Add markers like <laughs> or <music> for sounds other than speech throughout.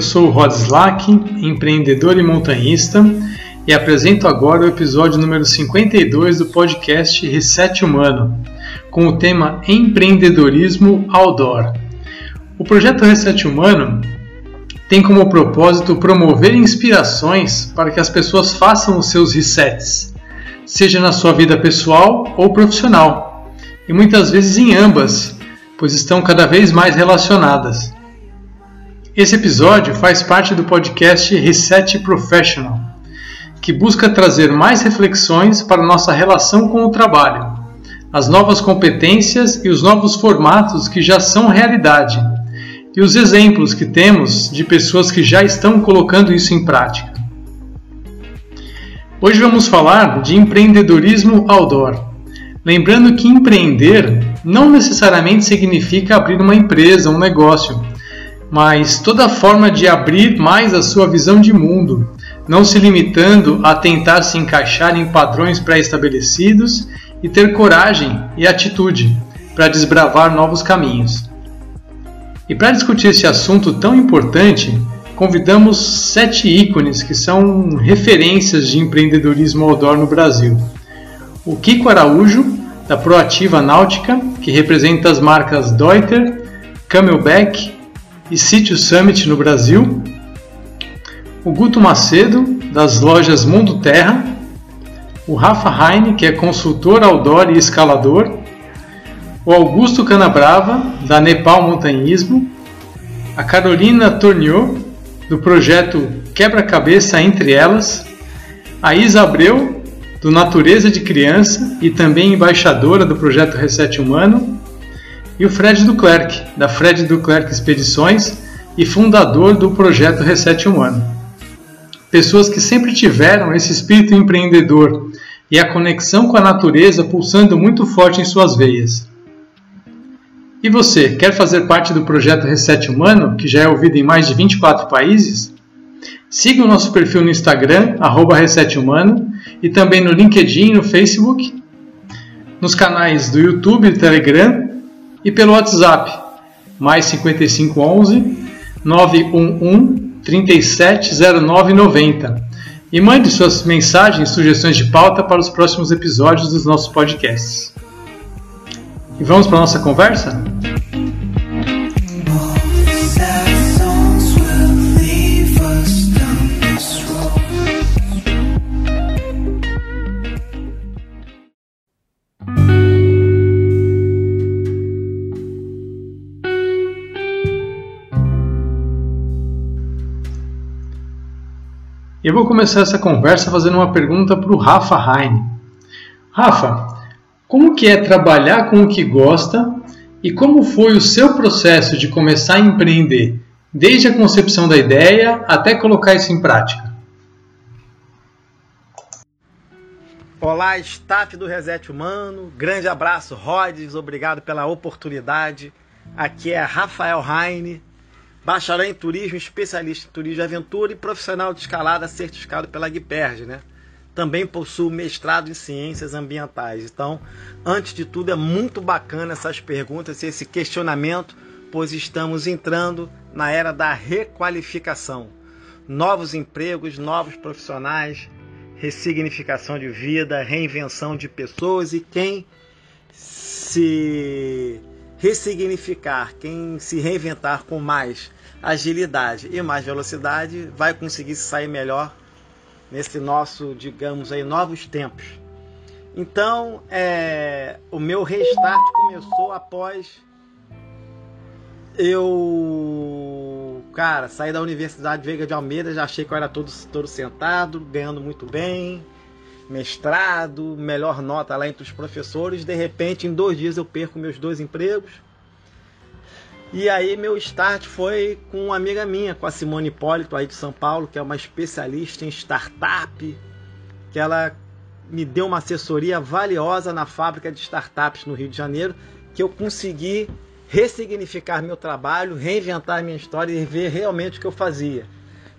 Eu sou Rod Slack, empreendedor e montanhista, e apresento agora o episódio número 52 do podcast Reset Humano, com o tema Empreendedorismo Outdoor. O projeto Reset Humano tem como propósito promover inspirações para que as pessoas façam os seus resets, seja na sua vida pessoal ou profissional, e muitas vezes em ambas, pois estão cada vez mais relacionadas. Esse episódio faz parte do podcast Reset Professional, que busca trazer mais reflexões para nossa relação com o trabalho, as novas competências e os novos formatos que já são realidade, e os exemplos que temos de pessoas que já estão colocando isso em prática. Hoje vamos falar de empreendedorismo outdoor. Lembrando que empreender não necessariamente significa abrir uma empresa, um negócio, mas toda forma de abrir mais a sua visão de mundo, não se limitando a tentar se encaixar em padrões pré-estabelecidos e ter coragem e atitude para desbravar novos caminhos. E para discutir esse assunto tão importante, convidamos sete ícones que são referências de empreendedorismo outdoor no Brasil o Kiko Araújo, da Proativa Náutica, que representa as marcas Deuter, Camelback e Sítio Summit no Brasil, o Guto Macedo, das lojas Mundo Terra, o Rafa Heine, que é consultor outdoor e escalador, o Augusto Canabrava, da Nepal Montanhismo, a Carolina Torniot, do projeto Quebra-Cabeça Entre Elas, a Isa Abreu, do Natureza de Criança e também embaixadora do projeto Reset Humano, e o Fred Duclerc, da Fred Duclerc Expedições e fundador do projeto Reset Humano. Pessoas que sempre tiveram esse espírito empreendedor e a conexão com a natureza pulsando muito forte em suas veias. E você, quer fazer parte do projeto Reset Humano, que já é ouvido em mais de 24 países? Siga o nosso perfil no Instagram, arroba Reset Humano, e também no LinkedIn e no Facebook, nos canais do YouTube e Telegram e pelo WhatsApp, mais 5511 911 370990. E mande suas mensagens, sugestões de pauta para os próximos episódios dos nossos podcasts. E vamos para a nossa conversa? Eu vou começar essa conversa fazendo uma pergunta para o Rafa Heine. Rafa, como que é trabalhar com o que gosta e como foi o seu processo de começar a empreender, desde a concepção da ideia até colocar isso em prática? Olá, staff do Reset Humano. Grande abraço, Rods. Obrigado pela oportunidade. Aqui é Rafael Heine, bacharel em turismo, especialista em turismo de aventura e profissional de escalada certificado pela Guiperge, né? Também possuo mestrado em ciências ambientais. Então, antes de tudo, é muito bacana essas perguntas e esse questionamento, pois estamos entrando na era da requalificação. Novos empregos, novos profissionais, ressignificação de vida, reinvenção de pessoas e quem se ressignificar, quem se reinventar com mais agilidade e mais velocidade, vai conseguir sair melhor nesse nosso, digamos aí, novos tempos. Então, é, o meu restart começou após eu, cara, saí da Universidade Veiga de Almeida, já achei que eu era todo, todo sentado, ganhando muito bem, mestrado, melhor nota lá entre os professores. De repente, em dois dias eu perco meus dois empregos. E aí meu start foi com uma amiga minha, com a Simone Hipólito aí de São Paulo, que é uma especialista em startup, que ela me deu uma assessoria valiosa na fábrica de startups no Rio de Janeiro, que eu consegui ressignificar meu trabalho, reinventar minha história e ver realmente o que eu fazia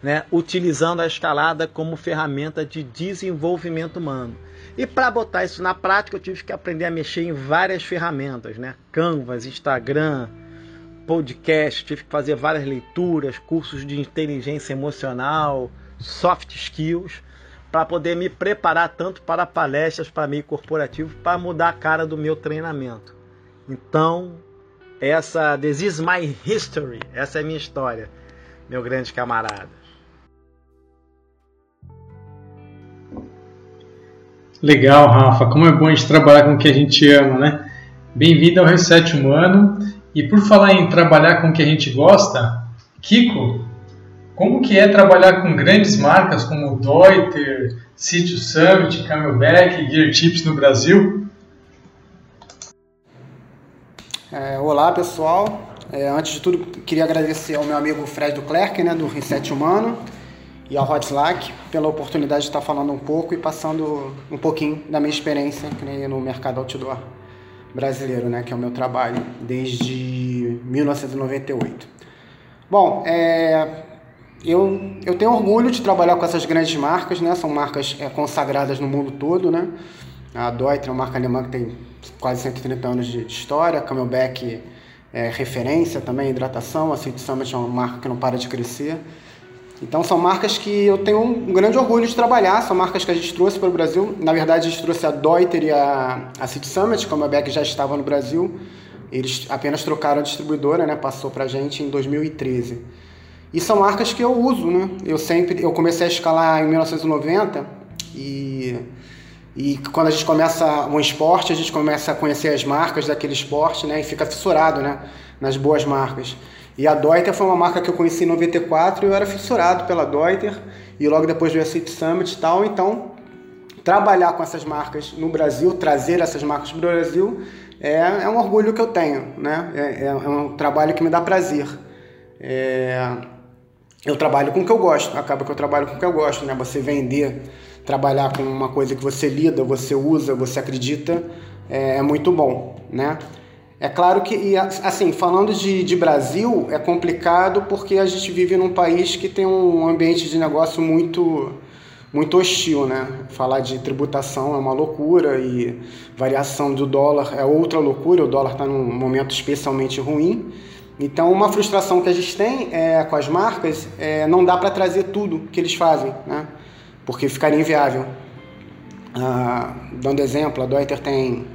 né, utilizando a escalada como ferramenta de desenvolvimento humano. E para botar isso na prática, eu tive que aprender a mexer em várias ferramentas, né? Canvas, Instagram, podcast, tive que fazer várias leituras, cursos de inteligência emocional, soft skills, para poder me preparar tanto para palestras, para meio corporativo, para mudar a cara do meu treinamento. Então, essa This is my history, essa é a minha história, meu grande camarada. Legal, Rafa. Como é bom a gente trabalhar com o que a gente ama, né? Bem-vindo ao Reset Humano. E por falar em trabalhar com o que a gente gosta, Kiko, como que é trabalhar com grandes marcas como Deuter, City Summit, Camelback, Gear Tips no Brasil? É, olá, pessoal. É, antes de tudo, queria agradecer ao meu amigo Fred Duclerc, né, do Reset Humano, e ao Hot Slack pela oportunidade de estar falando um pouco e passando um pouquinho da minha experiência no mercado outdoor brasileiro, né, que é o meu trabalho desde 1998. Bom, é, eu, eu tenho orgulho de trabalhar com essas grandes marcas, né, são marcas é, consagradas no mundo todo, né. A Deuter é uma marca alemã que tem quase 130 anos de, história, a Camelback é referência também hidratação, a City Summit é uma marca que não para de crescer. Então são marcas que eu tenho um grande orgulho de trabalhar, são marcas que a gente trouxe para o Brasil. Na verdade, a gente trouxe a Deuter e a, a City Summit, como a Beck já estava no Brasil. Eles apenas trocaram a distribuidora, né? Passou para a gente em 2013. E são marcas que eu uso, né? Eu sempre, eu comecei a escalar em 1990 e e quando a gente começa um esporte, a gente começa a conhecer as marcas daquele esporte, né? E fica fissurado, né? Nas boas marcas. E a Deuter foi uma marca que eu conheci em 94 e eu era fissurado pela Deuter e logo depois veio a City Summit e tal. Então, trabalhar com essas marcas no Brasil, trazer essas marcas para o Brasil, é, é, um orgulho que eu tenho, né? É, é, um trabalho que me dá prazer. É, eu trabalho com o que eu gosto, acaba que eu trabalho com o que eu gosto, né? Você vender, trabalhar com uma coisa que você lida, você usa, você acredita, é, é muito bom, né? É claro que, assim, falando de, de Brasil, é complicado porque a gente vive num país que tem um ambiente de negócio muito, muito hostil, né? Falar de tributação é uma loucura e variação do dólar é outra loucura, o dólar está num momento especialmente ruim. Então, uma frustração que a gente tem é, com as marcas é não dá para trazer tudo que eles fazem, né? Porque ficaria inviável. Ah, dando exemplo, a Deuter tem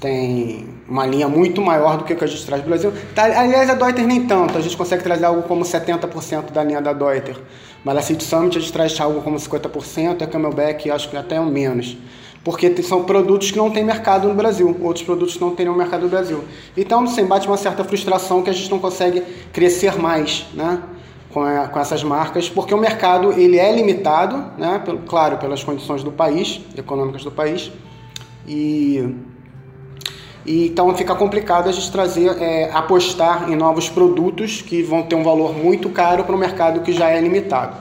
tem uma linha muito maior do que, que a gente traz do Brasil. Tá, aliás, a Deuter nem tanto, a gente consegue trazer algo como 70% da linha da Deuter. Mas a City Summit a gente traz algo como 50%, a Camelback acho que até menos. Porque são produtos que não têm mercado no Brasil, outros produtos não têm mercado no Brasil. Então, assim, bate uma certa frustração que a gente não consegue crescer mais, né? Com, com essas marcas, porque o mercado ele é limitado, né? Pelo, claro, pelas condições do país, econômicas do país, e e, então fica complicado a gente trazer, é, apostar em novos produtos que vão ter um valor muito caro para um mercado que já é limitado.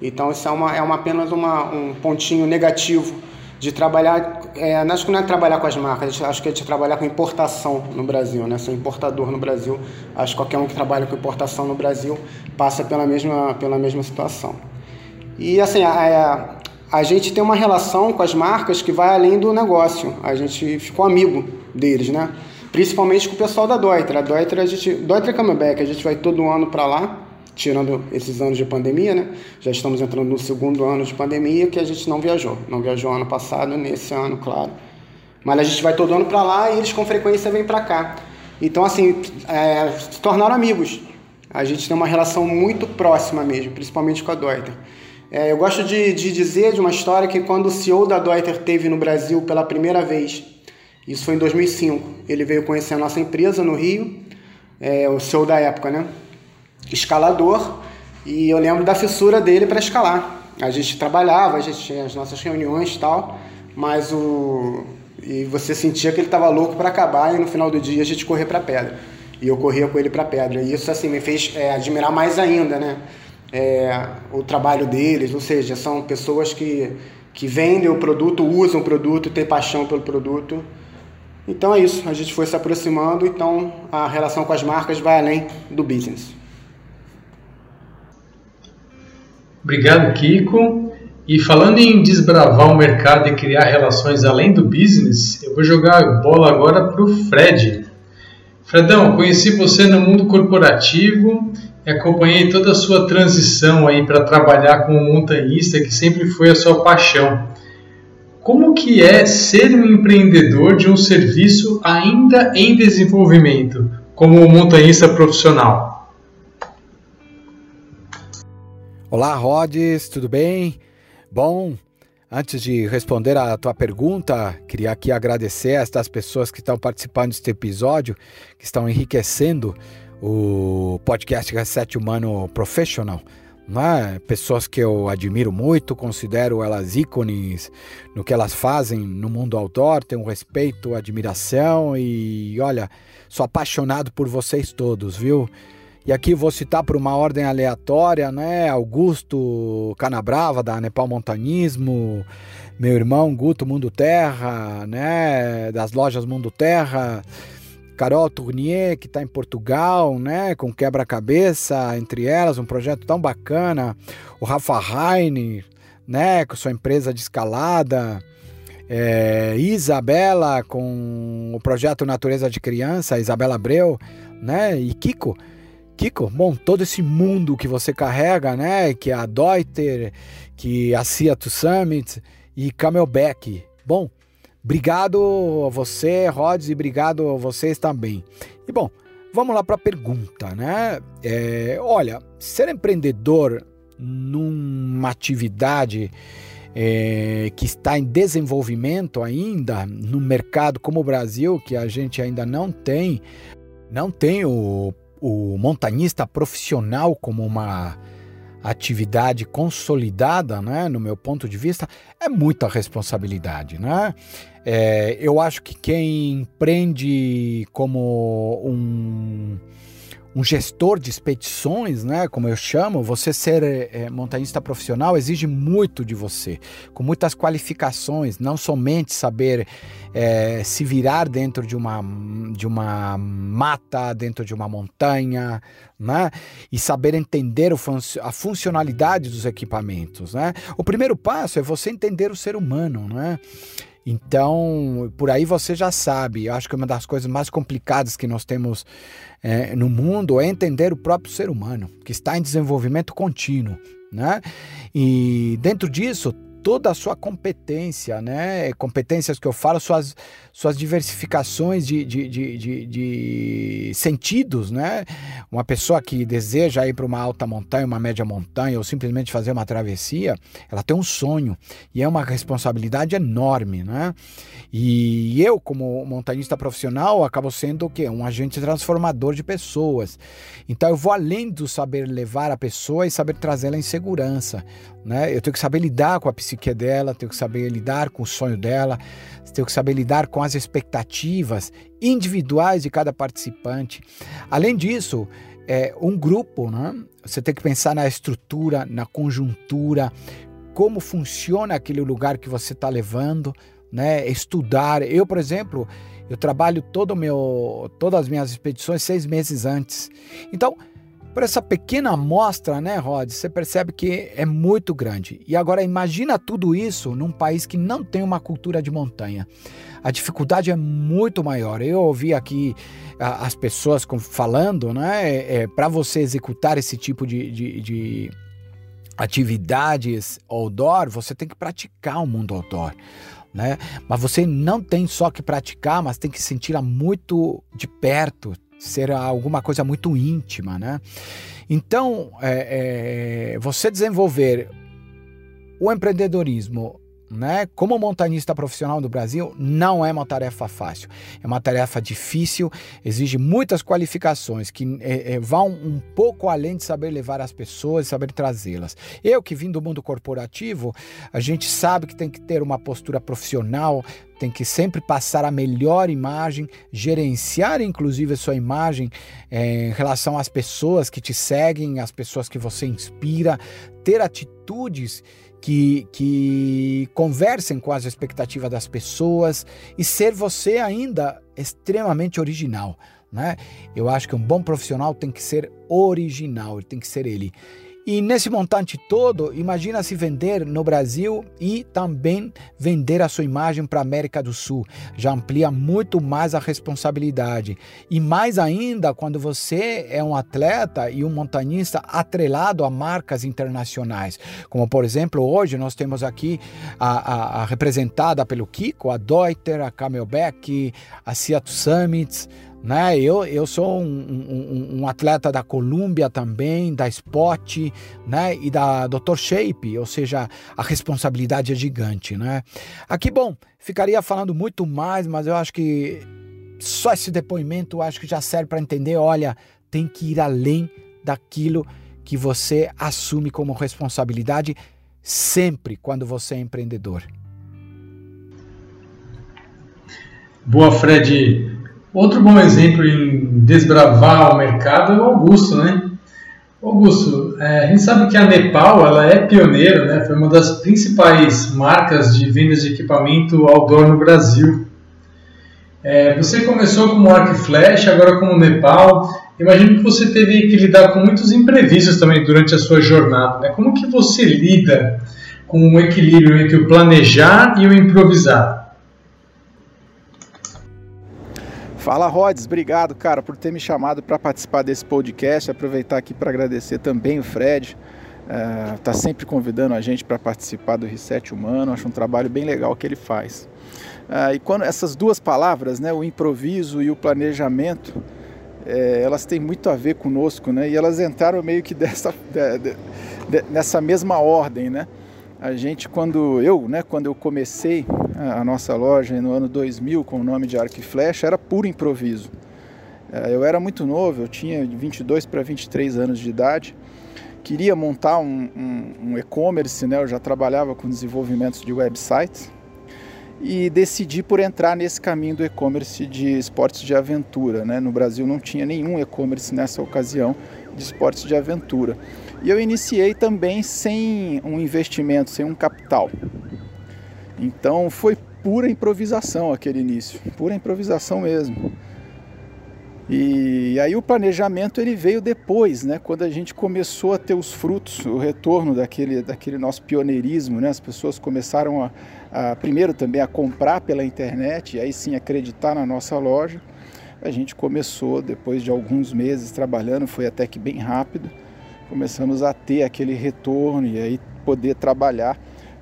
Então isso é, uma, é uma, apenas uma, um pontinho negativo de trabalhar, é, acho que não é trabalhar com as marcas, acho que é de trabalhar com importação no Brasil, né? Ser importador no Brasil, acho que qualquer um que trabalha com importação no Brasil passa pela mesma, pela mesma situação. E assim, a, a, a gente tem uma relação com as marcas que vai além do negócio, a gente ficou amigo deles, né? Principalmente com o pessoal da Deuter. A Deuter, a gente, Deuter Camelback, a gente vai todo ano para lá, tirando esses anos de pandemia, né? Já estamos entrando no segundo ano de pandemia que a gente não viajou. Não viajou ano passado, nesse ano, claro. Mas a gente vai todo ano para lá e eles com frequência vêm para cá. Então, assim, é, se tornaram amigos. A gente tem uma relação muito próxima mesmo, principalmente com a Deuter. É, eu gosto de, de dizer de uma história que quando o CEO da Deuter teve no Brasil pela primeira vez isso foi em 2005. Ele veio conhecer a nossa empresa no Rio, é, o seu da época, né? Escalador. E eu lembro da fissura dele para escalar. A gente trabalhava, a gente tinha as nossas reuniões e tal, mas o e você sentia que ele estava louco para acabar e no final do dia a gente correr para pedra. E eu corria com ele para pedra. E isso assim me fez é, admirar mais ainda, né? É, o trabalho deles, ou seja, são pessoas que, que vendem o produto, usam o produto, têm paixão pelo produto então é isso, a gente foi se aproximando, então a relação com as marcas vai além do business. Obrigado, Kiko. E falando em desbravar o mercado e criar relações além do business, eu vou jogar a bola agora para o Fred. Fredão, conheci você no mundo corporativo acompanhei toda a sua transição aí para trabalhar como montanhista, que sempre foi a sua paixão. Como que é ser um empreendedor de um serviço ainda em desenvolvimento, como montanhista profissional? Olá, Rods, tudo bem? Bom, Antes de responder a tua pergunta, queria aqui agradecer a estas pessoas que estão participando deste episódio, que estão enriquecendo o podcast Reset Humano Professional. Né? Pessoas que eu admiro muito, considero elas ícones no que elas fazem no mundo outdoor, tenho respeito, admiração e olha, sou apaixonado por vocês todos, viu? E aqui vou citar por uma ordem aleatória, né? Augusto Canabrava, da Nepal Montanismo, meu irmão Guto Mundo Terra, né? Das lojas Mundo Terra, Carol Tournier, que está em Portugal, né? Com quebra-cabeça, entre elas, um projeto tão bacana. O Rafa Heine, né? Com sua empresa de escalada. É, Isabela, com o projeto Natureza de Criança, Isabela Abreu, né? E Kiko Kiko, bom, todo esse mundo que você carrega, né? Que é a Deuter, que é a Seattle Summit e Camelback. Bom, obrigado a você, Rods, e obrigado a vocês também. E bom, vamos lá para a pergunta, né? É, olha, ser empreendedor numa atividade é, que está em desenvolvimento ainda, no mercado como o Brasil, que a gente ainda não tem, não tem o o montanhista profissional como uma atividade consolidada, né, no meu ponto de vista, é muita responsabilidade, né? É, eu acho que quem empreende como um um gestor de expedições, né, como eu chamo, você ser é, montanhista profissional exige muito de você, com muitas qualificações, não somente saber é, se virar dentro de uma, de uma mata, dentro de uma montanha, né, e saber entender fun a funcionalidade dos equipamentos. Né. O primeiro passo é você entender o ser humano, né? Então, por aí você já sabe. Eu acho que uma das coisas mais complicadas que nós temos é, no mundo é entender o próprio ser humano, que está em desenvolvimento contínuo. Né? E dentro disso, toda a sua competência, né? Competências que eu falo, suas, suas diversificações de, de, de, de, sentidos, né? Uma pessoa que deseja ir para uma alta montanha, uma média montanha, ou simplesmente fazer uma travessia, ela tem um sonho e é uma responsabilidade enorme, né? E eu, como montanhista profissional, acabo sendo o quê? Um agente transformador de pessoas. Então eu vou além do saber levar a pessoa e saber trazê-la em segurança, né? Eu tenho que saber lidar com a psique dela, tenho que saber lidar com o sonho dela, tenho que saber lidar com as expectativas individuais de cada participante. Além disso, é um grupo, né? Você tem que pensar na estrutura, na conjuntura, como funciona aquele lugar que você está levando, né? Estudar. Eu, por exemplo, eu trabalho todo meu, todas as minhas expedições seis meses antes. Então, por essa pequena amostra, né, Rod, você percebe que é muito grande. E agora imagina tudo isso num país que não tem uma cultura de montanha. A dificuldade é muito maior. Eu ouvi aqui as pessoas falando, né, é, é para você executar esse tipo de, de, de atividades outdoor, você tem que praticar o mundo outdoor. Né? Mas você não tem só que praticar, mas tem que sentir muito de perto, ser alguma coisa muito íntima, né? Então, é, é, você desenvolver o empreendedorismo né? Como montanista profissional do Brasil, não é uma tarefa fácil. É uma tarefa difícil, exige muitas qualificações que é, é, vão um pouco além de saber levar as pessoas e saber trazê-las. Eu que vim do mundo corporativo, a gente sabe que tem que ter uma postura profissional, tem que sempre passar a melhor imagem, gerenciar inclusive a sua imagem é, em relação às pessoas que te seguem, às pessoas que você inspira, ter atitudes que, que conversem com as expectativas das pessoas e ser você ainda extremamente original. Né? Eu acho que um bom profissional tem que ser original, tem que ser ele. E nesse montante todo, imagina se vender no Brasil e também vender a sua imagem para a América do Sul. Já amplia muito mais a responsabilidade. E mais ainda quando você é um atleta e um montanhista atrelado a marcas internacionais. Como, por exemplo, hoje nós temos aqui a, a, a representada pelo Kiko, a Deuter, a Camelback, a Seattle Summits, né? Eu, eu sou um, um, um, atleta da Columbia também, da Spot né? e da Dr. Shape, ou seja, a responsabilidade é gigante. Né? Aqui, bom, ficaria falando muito mais, mas eu acho que só esse depoimento acho que já serve para entender, olha, tem que ir além daquilo que você assume como responsabilidade sempre quando você é empreendedor. Boa, Fred. Outro bom exemplo em desbravar o mercado é o Augusto, né? Augusto, é, a gente sabe que a Nepal ela é pioneira, né? Foi uma das principais marcas de vendas de equipamento outdoor no Brasil. É, você começou como arco e flecha, agora como Nepal. Imagino que você teve que lidar com muitos imprevistos também durante a sua jornada. Né? Como que você lida com o equilíbrio entre o planejar e o improvisar? Fala Rods, obrigado cara por ter me chamado para participar desse podcast. Aproveitar aqui para agradecer também o Fred, está eh, sempre convidando a gente para participar do Reset Humano. Acho um trabalho bem legal que ele faz. Uh, e quando essas duas palavras, né, o improviso e o planejamento, é, elas têm muito a ver conosco, né? E elas entraram meio que dessa, de, de, de, nessa mesma ordem, né? A gente, quando eu, né, quando eu comecei a nossa loja no ano 2000 com o nome de Arco e Flecha, era puro improviso. É, eu era muito novo, eu tinha 22 para 23 anos de idade, queria montar um, um, um e-commerce, né, eu já trabalhava com desenvolvimentos de websites e decidi por entrar nesse caminho do e-commerce de esportes de aventura. Né? No Brasil não tinha nenhum e-commerce nessa ocasião de esportes de aventura. E eu iniciei também sem um investimento, sem um capital. Então foi pura improvisação aquele início, pura improvisação mesmo. E aí o planejamento ele veio depois, né? Quando a gente começou a ter os frutos, o retorno daquele, daquele nosso pioneirismo, né? As pessoas começaram a, a primeiro também a comprar pela internet e aí sim acreditar na nossa loja. A gente começou depois de alguns meses trabalhando, foi até que bem rápido começamos a ter aquele retorno e aí poder trabalhar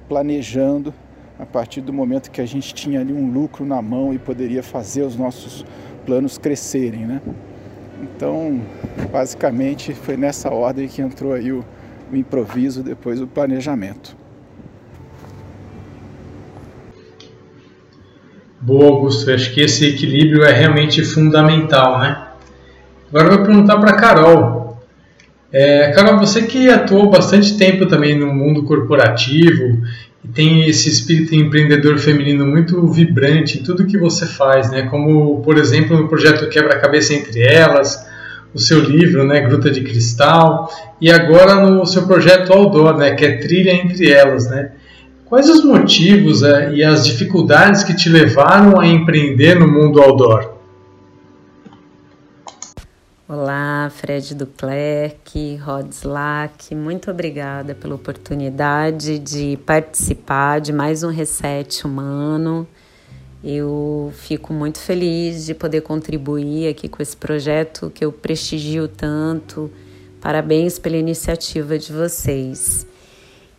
planejando a partir do momento que a gente tinha ali um lucro na mão e poderia fazer os nossos planos crescerem, né? Então, basicamente foi nessa ordem que entrou aí o, o improviso, depois o planejamento. Boa, Augusto. Acho que esse equilíbrio é realmente fundamental, né? Agora eu vou perguntar para Carol. É, Carol, você que atuou bastante tempo também no mundo corporativo e tem esse espírito empreendedor feminino muito vibrante em tudo que você faz, né? Como, por exemplo, no projeto Quebra-Cabeça Entre Elas, o seu livro, né, Gruta de Cristal, e agora no seu projeto Outdoor, né, que é Trilha Entre Elas, né? Quais os motivos é, e as dificuldades que te levaram a empreender no mundo outdoor? Olá, Fred Duclerc, Rod Slack, muito obrigada pela oportunidade de participar de mais um Reset Humano. Eu fico muito feliz de poder contribuir aqui com esse projeto que eu prestigio tanto. Parabéns pela iniciativa de vocês.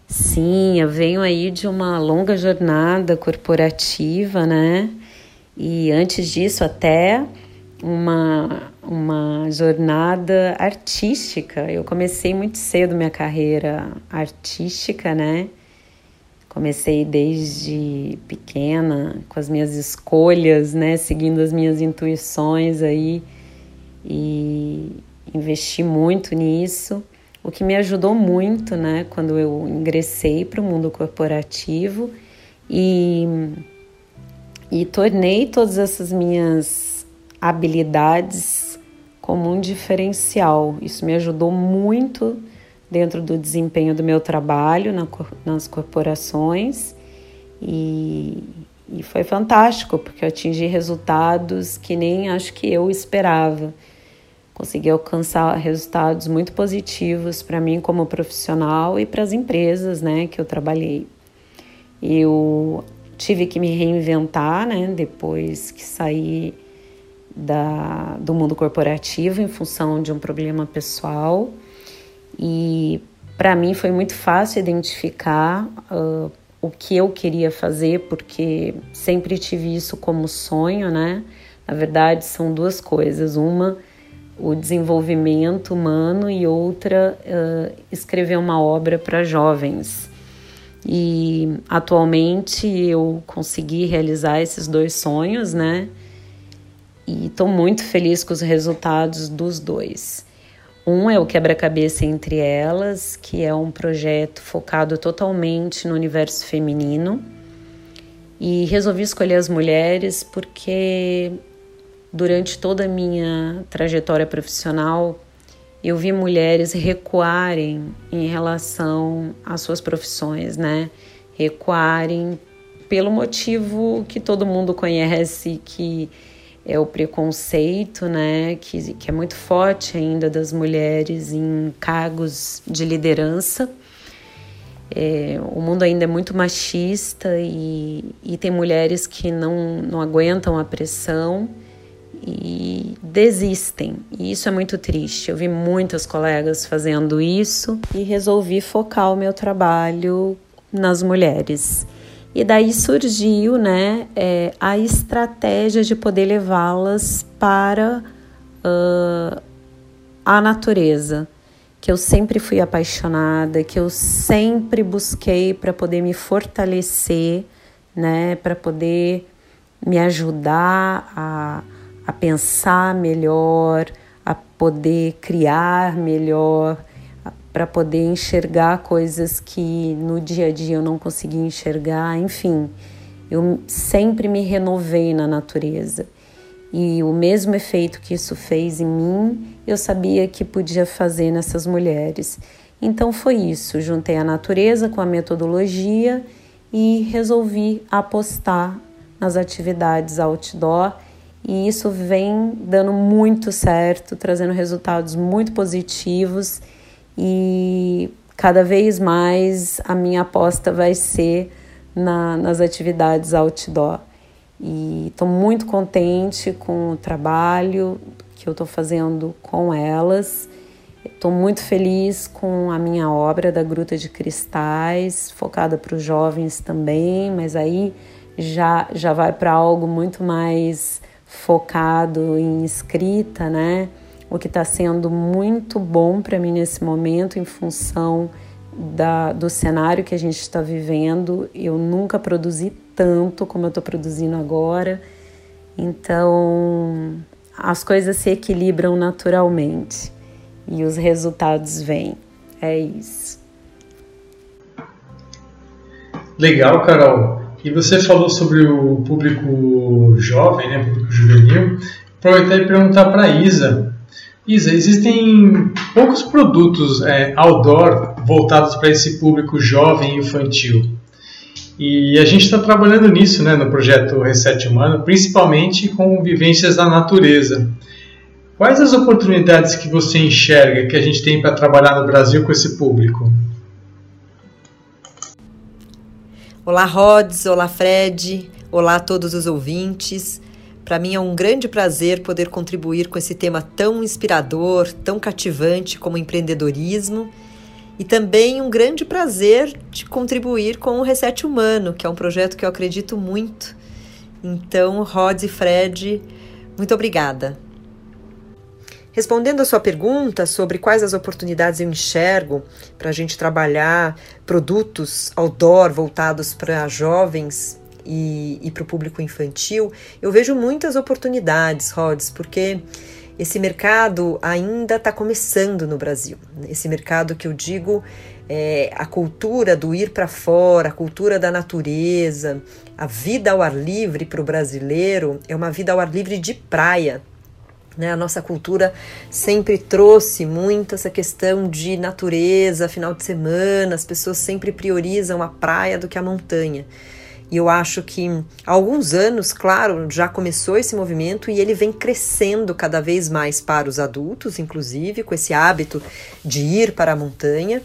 Sim, eu venho aí de uma longa jornada corporativa, né? E antes disso, até uma, uma jornada artística. Eu comecei muito cedo minha carreira artística, né? Comecei desde pequena com as minhas escolhas, né? Seguindo as minhas intuições aí e investi muito nisso, o que me ajudou muito, né? Quando eu ingressei para o mundo corporativo e e tornei todas essas minhas habilidades como um diferencial. Isso me ajudou muito dentro do desempenho do meu trabalho na, nas corporações e, e foi fantástico porque eu atingi resultados que nem acho que eu esperava. consegui alcançar resultados muito positivos para mim como profissional e para as empresas, né, que eu trabalhei. Eu tive que me reinventar, né, depois que saí da, do mundo corporativo em função de um problema pessoal e para mim foi muito fácil identificar uh, o que eu queria fazer, porque sempre tive isso como sonho, né? Na verdade, são duas coisas: uma, o desenvolvimento humano, e outra, uh, escrever uma obra para jovens. E atualmente eu consegui realizar esses dois sonhos, né? E estou muito feliz com os resultados dos dois. Um é o Quebra-Cabeça Entre Elas, que é um projeto focado totalmente no universo feminino. E resolvi escolher as mulheres porque durante toda a minha trajetória profissional eu vi mulheres recuarem em relação às suas profissões, né? Recuarem pelo motivo que todo mundo conhece, que é o preconceito, né, que, que é muito forte ainda das mulheres em cargos de liderança. É, o mundo ainda é muito machista e, e tem mulheres que não, não aguentam a pressão e desistem. E isso é muito triste. Eu vi muitas colegas fazendo isso e resolvi focar o meu trabalho nas mulheres. E daí surgiu né, é, a estratégia de poder levá-las para uh, a natureza, que eu sempre fui apaixonada, que eu sempre busquei para poder me fortalecer, né, para poder me ajudar a, a pensar melhor, a poder criar melhor, para poder enxergar coisas que no dia a dia eu não conseguia enxergar, enfim, eu sempre me renovei na natureza. E o mesmo efeito que isso fez em mim, eu sabia que podia fazer nessas mulheres. Então foi isso, juntei a natureza com a metodologia e resolvi apostar nas atividades outdoor e isso vem dando muito certo, trazendo resultados muito positivos e cada vez mais a minha aposta vai ser na, nas atividades outdoor. E estou muito contente com o trabalho que eu estou fazendo com elas. Estou muito feliz com a minha obra da Gruta de Cristais, focada para os jovens também, mas aí já, já vai para algo muito mais focado em escrita, né? O que está sendo muito bom para mim nesse momento, em função da, do cenário que a gente está vivendo. Eu nunca produzi tanto como eu estou produzindo agora, então as coisas se equilibram naturalmente e os resultados vêm. É isso. Legal, Carol. E você falou sobre o público jovem, né, público juvenil. Aproveitar e perguntar para Isa Isa, existem poucos produtos é, outdoor voltados para esse público jovem e infantil. E a gente está trabalhando nisso né, no projeto Reset Humano, principalmente com vivências da natureza. Quais as oportunidades que você enxerga que a gente tem para trabalhar no Brasil com esse público? Olá, Rods, olá, Fred, olá a todos os ouvintes. Para mim é um grande prazer poder contribuir com esse tema tão inspirador, tão cativante como empreendedorismo. E também um grande prazer de contribuir com o Reset Humano, que é um projeto que eu acredito muito. Então, Rod e Fred, muito obrigada. Respondendo a sua pergunta sobre quais as oportunidades eu enxergo para a gente trabalhar produtos outdoor voltados para jovens e, e para o público infantil, eu vejo muitas oportunidades, Rods, porque esse mercado ainda está começando no Brasil. Esse mercado que eu digo é a cultura do ir para fora, a cultura da natureza, a vida ao ar livre para o brasileiro é uma vida ao ar livre de praia. Né? A nossa cultura sempre trouxe muito essa questão de natureza, final de semana, as pessoas sempre priorizam a praia do que a montanha. E eu acho que há alguns anos, claro, já começou esse movimento e ele vem crescendo cada vez mais para os adultos, inclusive, com esse hábito de ir para a montanha.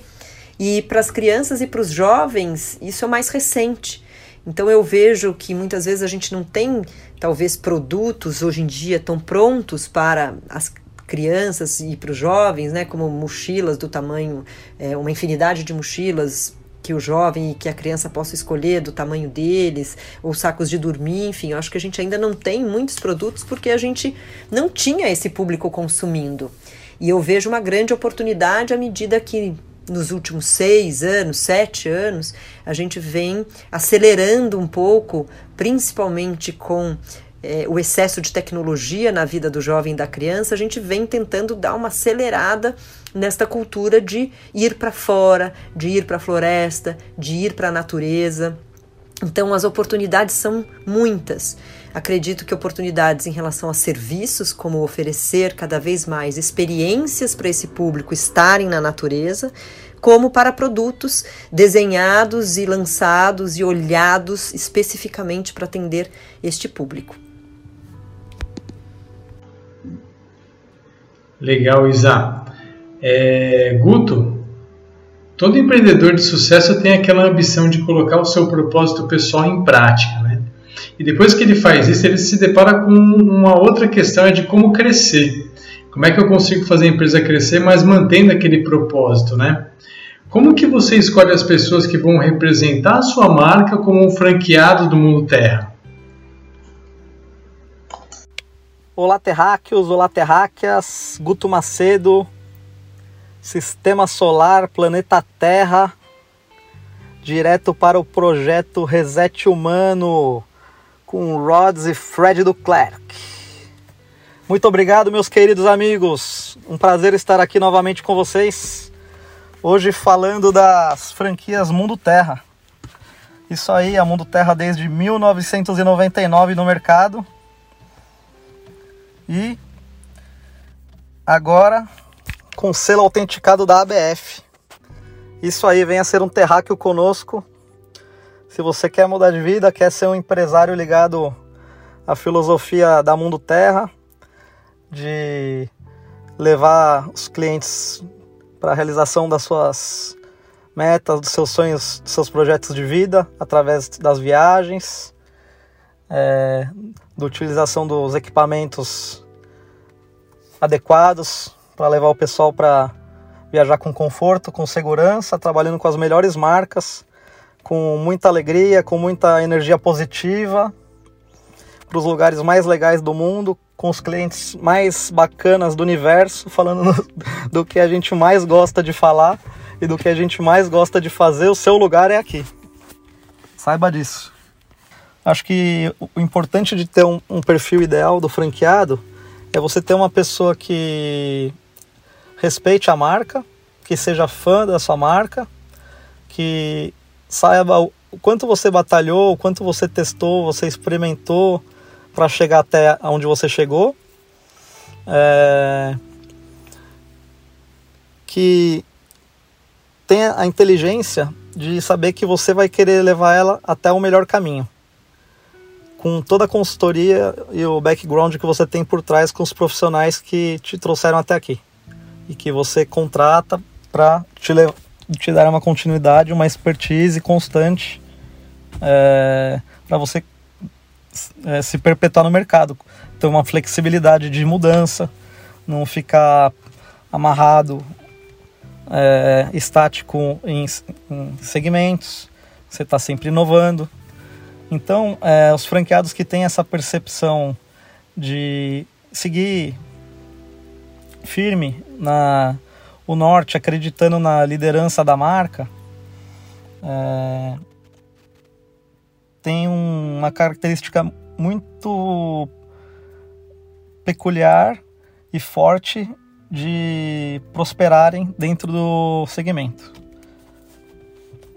E para as crianças e para os jovens, isso é mais recente. Então eu vejo que muitas vezes a gente não tem, talvez, produtos hoje em dia tão prontos para as crianças e para os jovens, né, como mochilas do tamanho, é, uma infinidade de mochilas que o jovem e que a criança possa escolher do tamanho deles, ou sacos de dormir, enfim, eu acho que a gente ainda não tem muitos produtos porque a gente não tinha esse público consumindo. E eu vejo uma grande oportunidade à medida que nos últimos seis anos, sete anos, a gente vem acelerando um pouco, principalmente com é, o excesso de tecnologia na vida do jovem e da criança, a gente vem tentando dar uma acelerada nesta cultura de ir para fora, de ir para a floresta, de ir para a natureza. Então, as oportunidades são muitas. Acredito que oportunidades em relação a serviços, como oferecer cada vez mais experiências para esse público estarem na natureza, como para produtos desenhados e lançados e olhados especificamente para atender este público. Legal, Isa. É, Guto, todo empreendedor de sucesso tem aquela ambição de colocar o seu propósito pessoal em prática, né? E depois que ele faz isso, ele se depara com uma outra questão é de como crescer. Como é que eu consigo fazer a empresa crescer, mas mantendo aquele propósito, né? Como que você escolhe as pessoas que vão representar a sua marca como um franqueado do Mundo Terra? Olá terráqueos, olá terráqueas, Guto Macedo, Sistema Solar, Planeta Terra, direto para o projeto Reset Humano, com Rods e Fred Duclerc. Muito obrigado, meus queridos amigos. Um prazer estar aqui novamente com vocês. Hoje falando das franquias Mundo Terra. Isso aí, a Mundo Terra desde 1999 no mercado e agora com selo autenticado da ABF. Isso aí vem a ser um terráqueo conosco. Se você quer mudar de vida, quer ser um empresário ligado à filosofia da Mundo Terra, de levar os clientes para a realização das suas metas, dos seus sonhos, dos seus projetos de vida através das viagens, é, da utilização dos equipamentos adequados para levar o pessoal para viajar com conforto, com segurança, trabalhando com as melhores marcas, com muita alegria, com muita energia positiva, para os lugares mais legais do mundo, com os clientes mais bacanas do universo, falando <laughs> do que a gente mais gosta de falar e do que a gente mais gosta de fazer. O seu lugar é aqui. Saiba disso. Acho que o importante de ter um, um perfil ideal do franqueado é você ter uma pessoa que respeite a marca, que seja fã da sua marca, que saiba o quanto você batalhou, o quanto você testou, você experimentou para chegar até onde você chegou. É... Que tenha a inteligência de saber que você vai querer levar ela até o melhor caminho com toda a consultoria e o background que você tem por trás com os profissionais que te trouxeram até aqui e que você contrata para te, te dar uma continuidade, uma expertise constante é, para você é, se perpetuar no mercado, ter uma flexibilidade de mudança, não ficar amarrado, é, estático em, em segmentos, você está sempre inovando. Então, os franqueados que têm essa percepção de seguir firme na o norte, acreditando na liderança da marca, é, tem uma característica muito peculiar e forte de prosperarem dentro do segmento.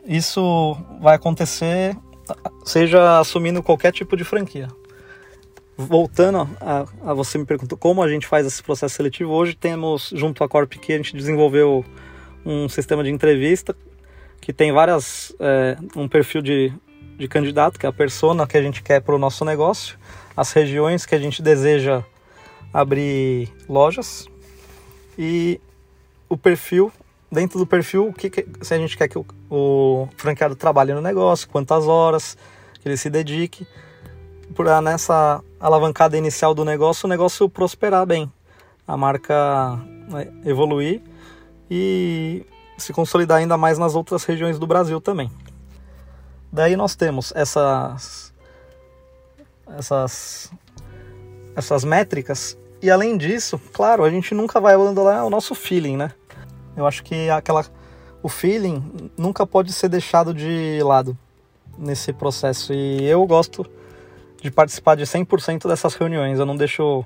Isso vai acontecer seja assumindo qualquer tipo de franquia. Voltando a, a, você me perguntou como a gente faz esse processo seletivo, hoje temos, junto à Corp que a gente desenvolveu um sistema de entrevista que tem várias, é, um perfil de de candidato, que é a persona que a gente quer para o nosso negócio, as regiões que a gente deseja abrir lojas e o perfil. Dentro do perfil, o que, que se a gente quer que o, o franqueado trabalhe no negócio, quantas horas, que ele se dedique, para nessa alavancada inicial do negócio, o negócio prosperar bem, a marca né, evoluir e se consolidar ainda mais nas outras regiões do Brasil também. Daí nós temos essas essas essas métricas e além disso, claro, a gente nunca vai abandonar o nosso feeling, né? Eu acho que aquela o feeling nunca pode ser deixado de lado nesse processo e eu gosto de participar de 100% dessas reuniões. Eu não deixo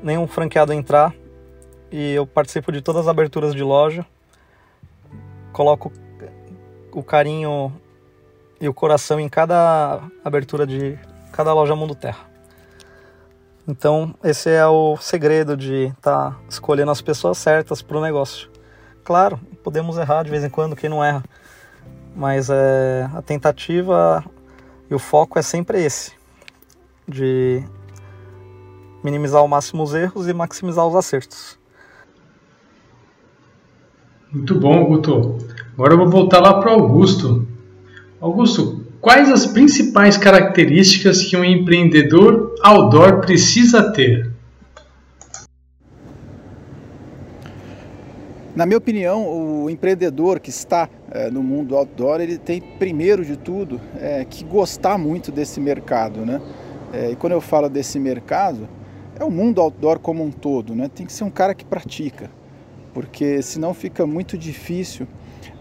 nenhum franqueado entrar e eu participo de todas as aberturas de loja. Coloco o carinho e o coração em cada abertura de cada loja Mundo Terra. Então, esse é o segredo de estar tá escolhendo as pessoas certas para o negócio. Claro, podemos errar de vez em quando, quem não erra, mas é, a tentativa e o foco é sempre esse de minimizar ao máximo os erros e maximizar os acertos. Muito bom, Guto. Agora eu vou voltar lá para o Augusto. Augusto, quais as principais características que um empreendedor outdoor precisa ter? Na minha opinião, o empreendedor que está é, no mundo outdoor, ele tem primeiro de tudo é, que gostar muito desse mercado, né? É, e quando eu falo desse mercado, é o mundo outdoor como um todo, né? Tem que ser um cara que pratica, porque senão fica muito difícil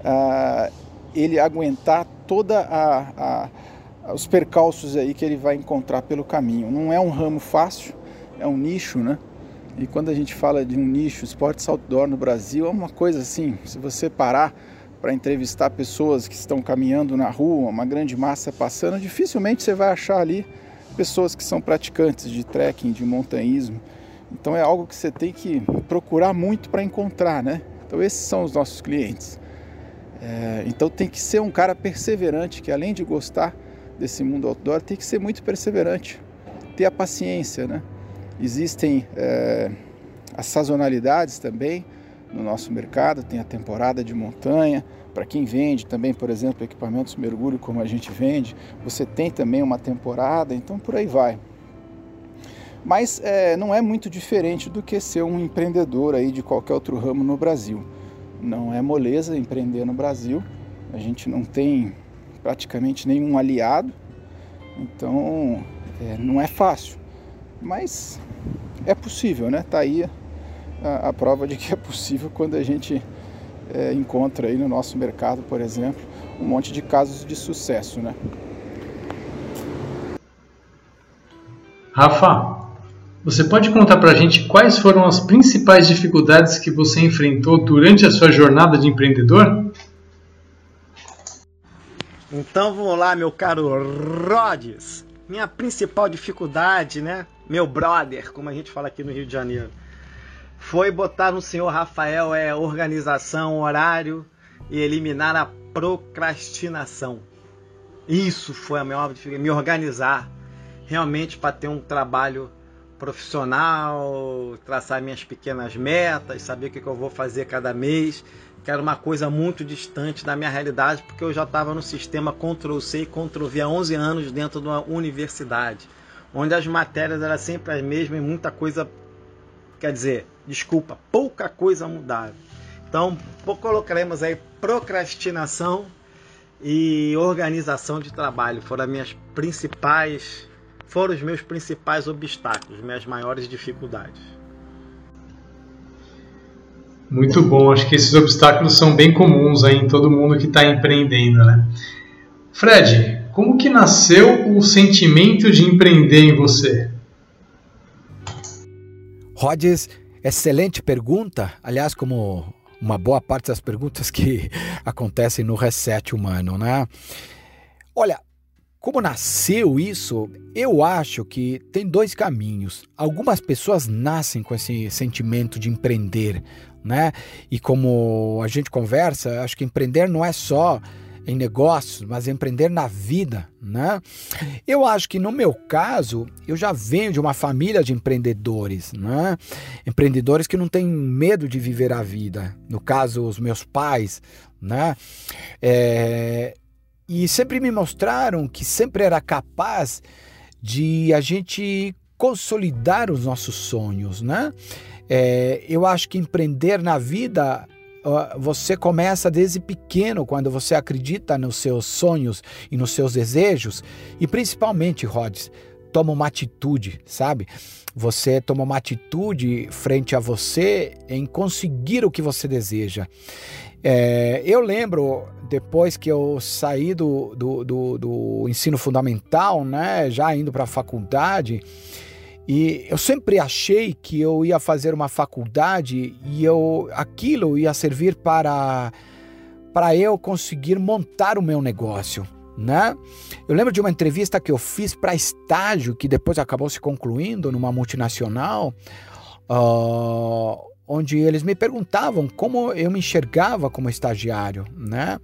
ah, ele aguentar toda a, a, os percalços aí que ele vai encontrar pelo caminho. Não é um ramo fácil, é um nicho, né? E quando a gente fala de um nicho, esportes outdoor no Brasil, é uma coisa assim, se você parar para entrevistar pessoas que estão caminhando na rua, uma grande massa passando, dificilmente você vai achar ali pessoas que são praticantes de trekking, de montanhismo. Então é algo que você tem que procurar muito para encontrar, né? Então esses são os nossos clientes. É, então tem que ser um cara perseverante, que além de gostar desse mundo outdoor, tem que ser muito perseverante, ter a paciência, né? Existem é, as sazonalidades também no nosso mercado, tem a temporada de montanha, para quem vende também, por exemplo, equipamentos mergulho como a gente vende, você tem também uma temporada, então por aí vai. Mas é, não é muito diferente do que ser um empreendedor aí de qualquer outro ramo no Brasil. Não é moleza empreender no Brasil. A gente não tem praticamente nenhum aliado, então é, não é fácil. Mas é possível, né? Tá aí a, a prova de que é possível quando a gente é, encontra aí no nosso mercado, por exemplo, um monte de casos de sucesso, né? Rafa, você pode contar para a gente quais foram as principais dificuldades que você enfrentou durante a sua jornada de empreendedor? Então vamos lá, meu caro Rhodes. Minha principal dificuldade, né? Meu brother, como a gente fala aqui no Rio de Janeiro foi botar no senhor Rafael é organização, horário e eliminar a procrastinação. Isso foi a maior dificuldade, me organizar realmente para ter um trabalho profissional, traçar minhas pequenas metas, saber o que eu vou fazer cada mês, que era uma coisa muito distante da minha realidade, porque eu já estava no sistema Ctrl-C e Ctrl-V há 11 anos dentro de uma universidade, onde as matérias eram sempre as mesmas e muita coisa, quer dizer, desculpa, pouca coisa mudaram. Então, colocaremos aí procrastinação e organização de trabalho. Foram as minhas principais, foram os meus principais obstáculos, minhas maiores dificuldades. Muito bom, acho que esses obstáculos são bem comuns aí em todo mundo que está empreendendo, né? Fred, como que nasceu o sentimento de empreender em você? Rhodes Excelente pergunta. Aliás, como uma boa parte das perguntas que <laughs> acontecem no reset humano, né? Olha, como nasceu isso? Eu acho que tem dois caminhos. Algumas pessoas nascem com esse sentimento de empreender, né? E como a gente conversa, acho que empreender não é só em negócios, mas empreender na vida, né? Eu acho que no meu caso, eu já venho de uma família de empreendedores, né? Empreendedores que não têm medo de viver a vida. No caso, os meus pais, né? É, e sempre me mostraram que sempre era capaz de a gente consolidar os nossos sonhos, né? É, eu acho que empreender na vida você começa desde pequeno, quando você acredita nos seus sonhos e nos seus desejos, e principalmente, Rods, toma uma atitude, sabe? Você toma uma atitude frente a você em conseguir o que você deseja. É, eu lembro, depois que eu saí do, do, do, do ensino fundamental, né, já indo para a faculdade, e eu sempre achei que eu ia fazer uma faculdade e eu aquilo ia servir para para eu conseguir montar o meu negócio, né? Eu lembro de uma entrevista que eu fiz para estágio que depois acabou se concluindo numa multinacional, uh, onde eles me perguntavam como eu me enxergava como estagiário, né?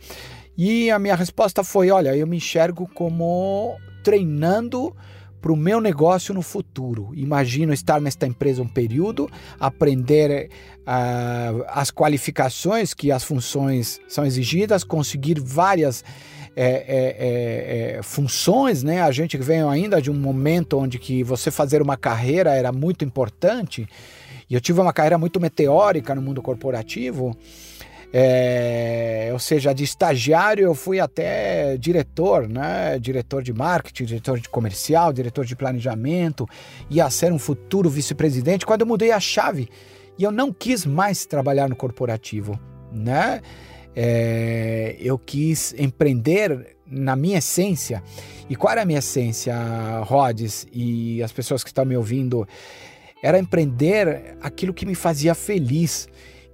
E a minha resposta foi: olha, eu me enxergo como treinando para o meu negócio no futuro. Imagino estar nesta empresa um período, aprender uh, as qualificações que as funções são exigidas, conseguir várias é, é, é, funções, né? A gente vem ainda de um momento onde que você fazer uma carreira era muito importante. E eu tive uma carreira muito meteórica no mundo corporativo. É, ou seja, de estagiário eu fui até diretor, né? Diretor de marketing, diretor de comercial, diretor de planejamento, ia ser um futuro vice-presidente. Quando eu mudei a chave e eu não quis mais trabalhar no corporativo, né? É, eu quis empreender na minha essência. E qual era a minha essência, Rhodes e as pessoas que estão me ouvindo? Era empreender aquilo que me fazia feliz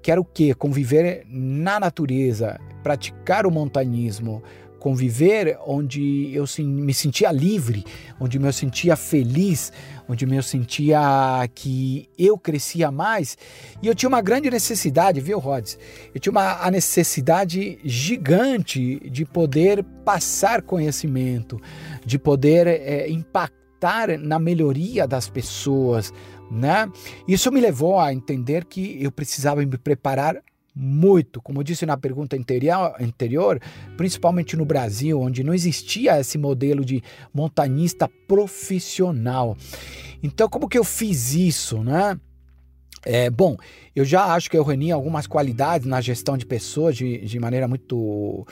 Quero o quê? Conviver na natureza, praticar o montanismo, conviver onde eu me sentia livre, onde eu sentia feliz, onde eu sentia que eu crescia mais. E eu tinha uma grande necessidade, viu, Rods? Eu tinha uma a necessidade gigante de poder passar conhecimento, de poder é, impactar na melhoria das pessoas, né? Isso me levou a entender que eu precisava me preparar muito, como eu disse na pergunta anterior, principalmente no Brasil, onde não existia esse modelo de montanista profissional. Então, como que eu fiz isso, né? É, bom, eu já acho que eu reuni algumas qualidades na gestão de pessoas de, de maneira muito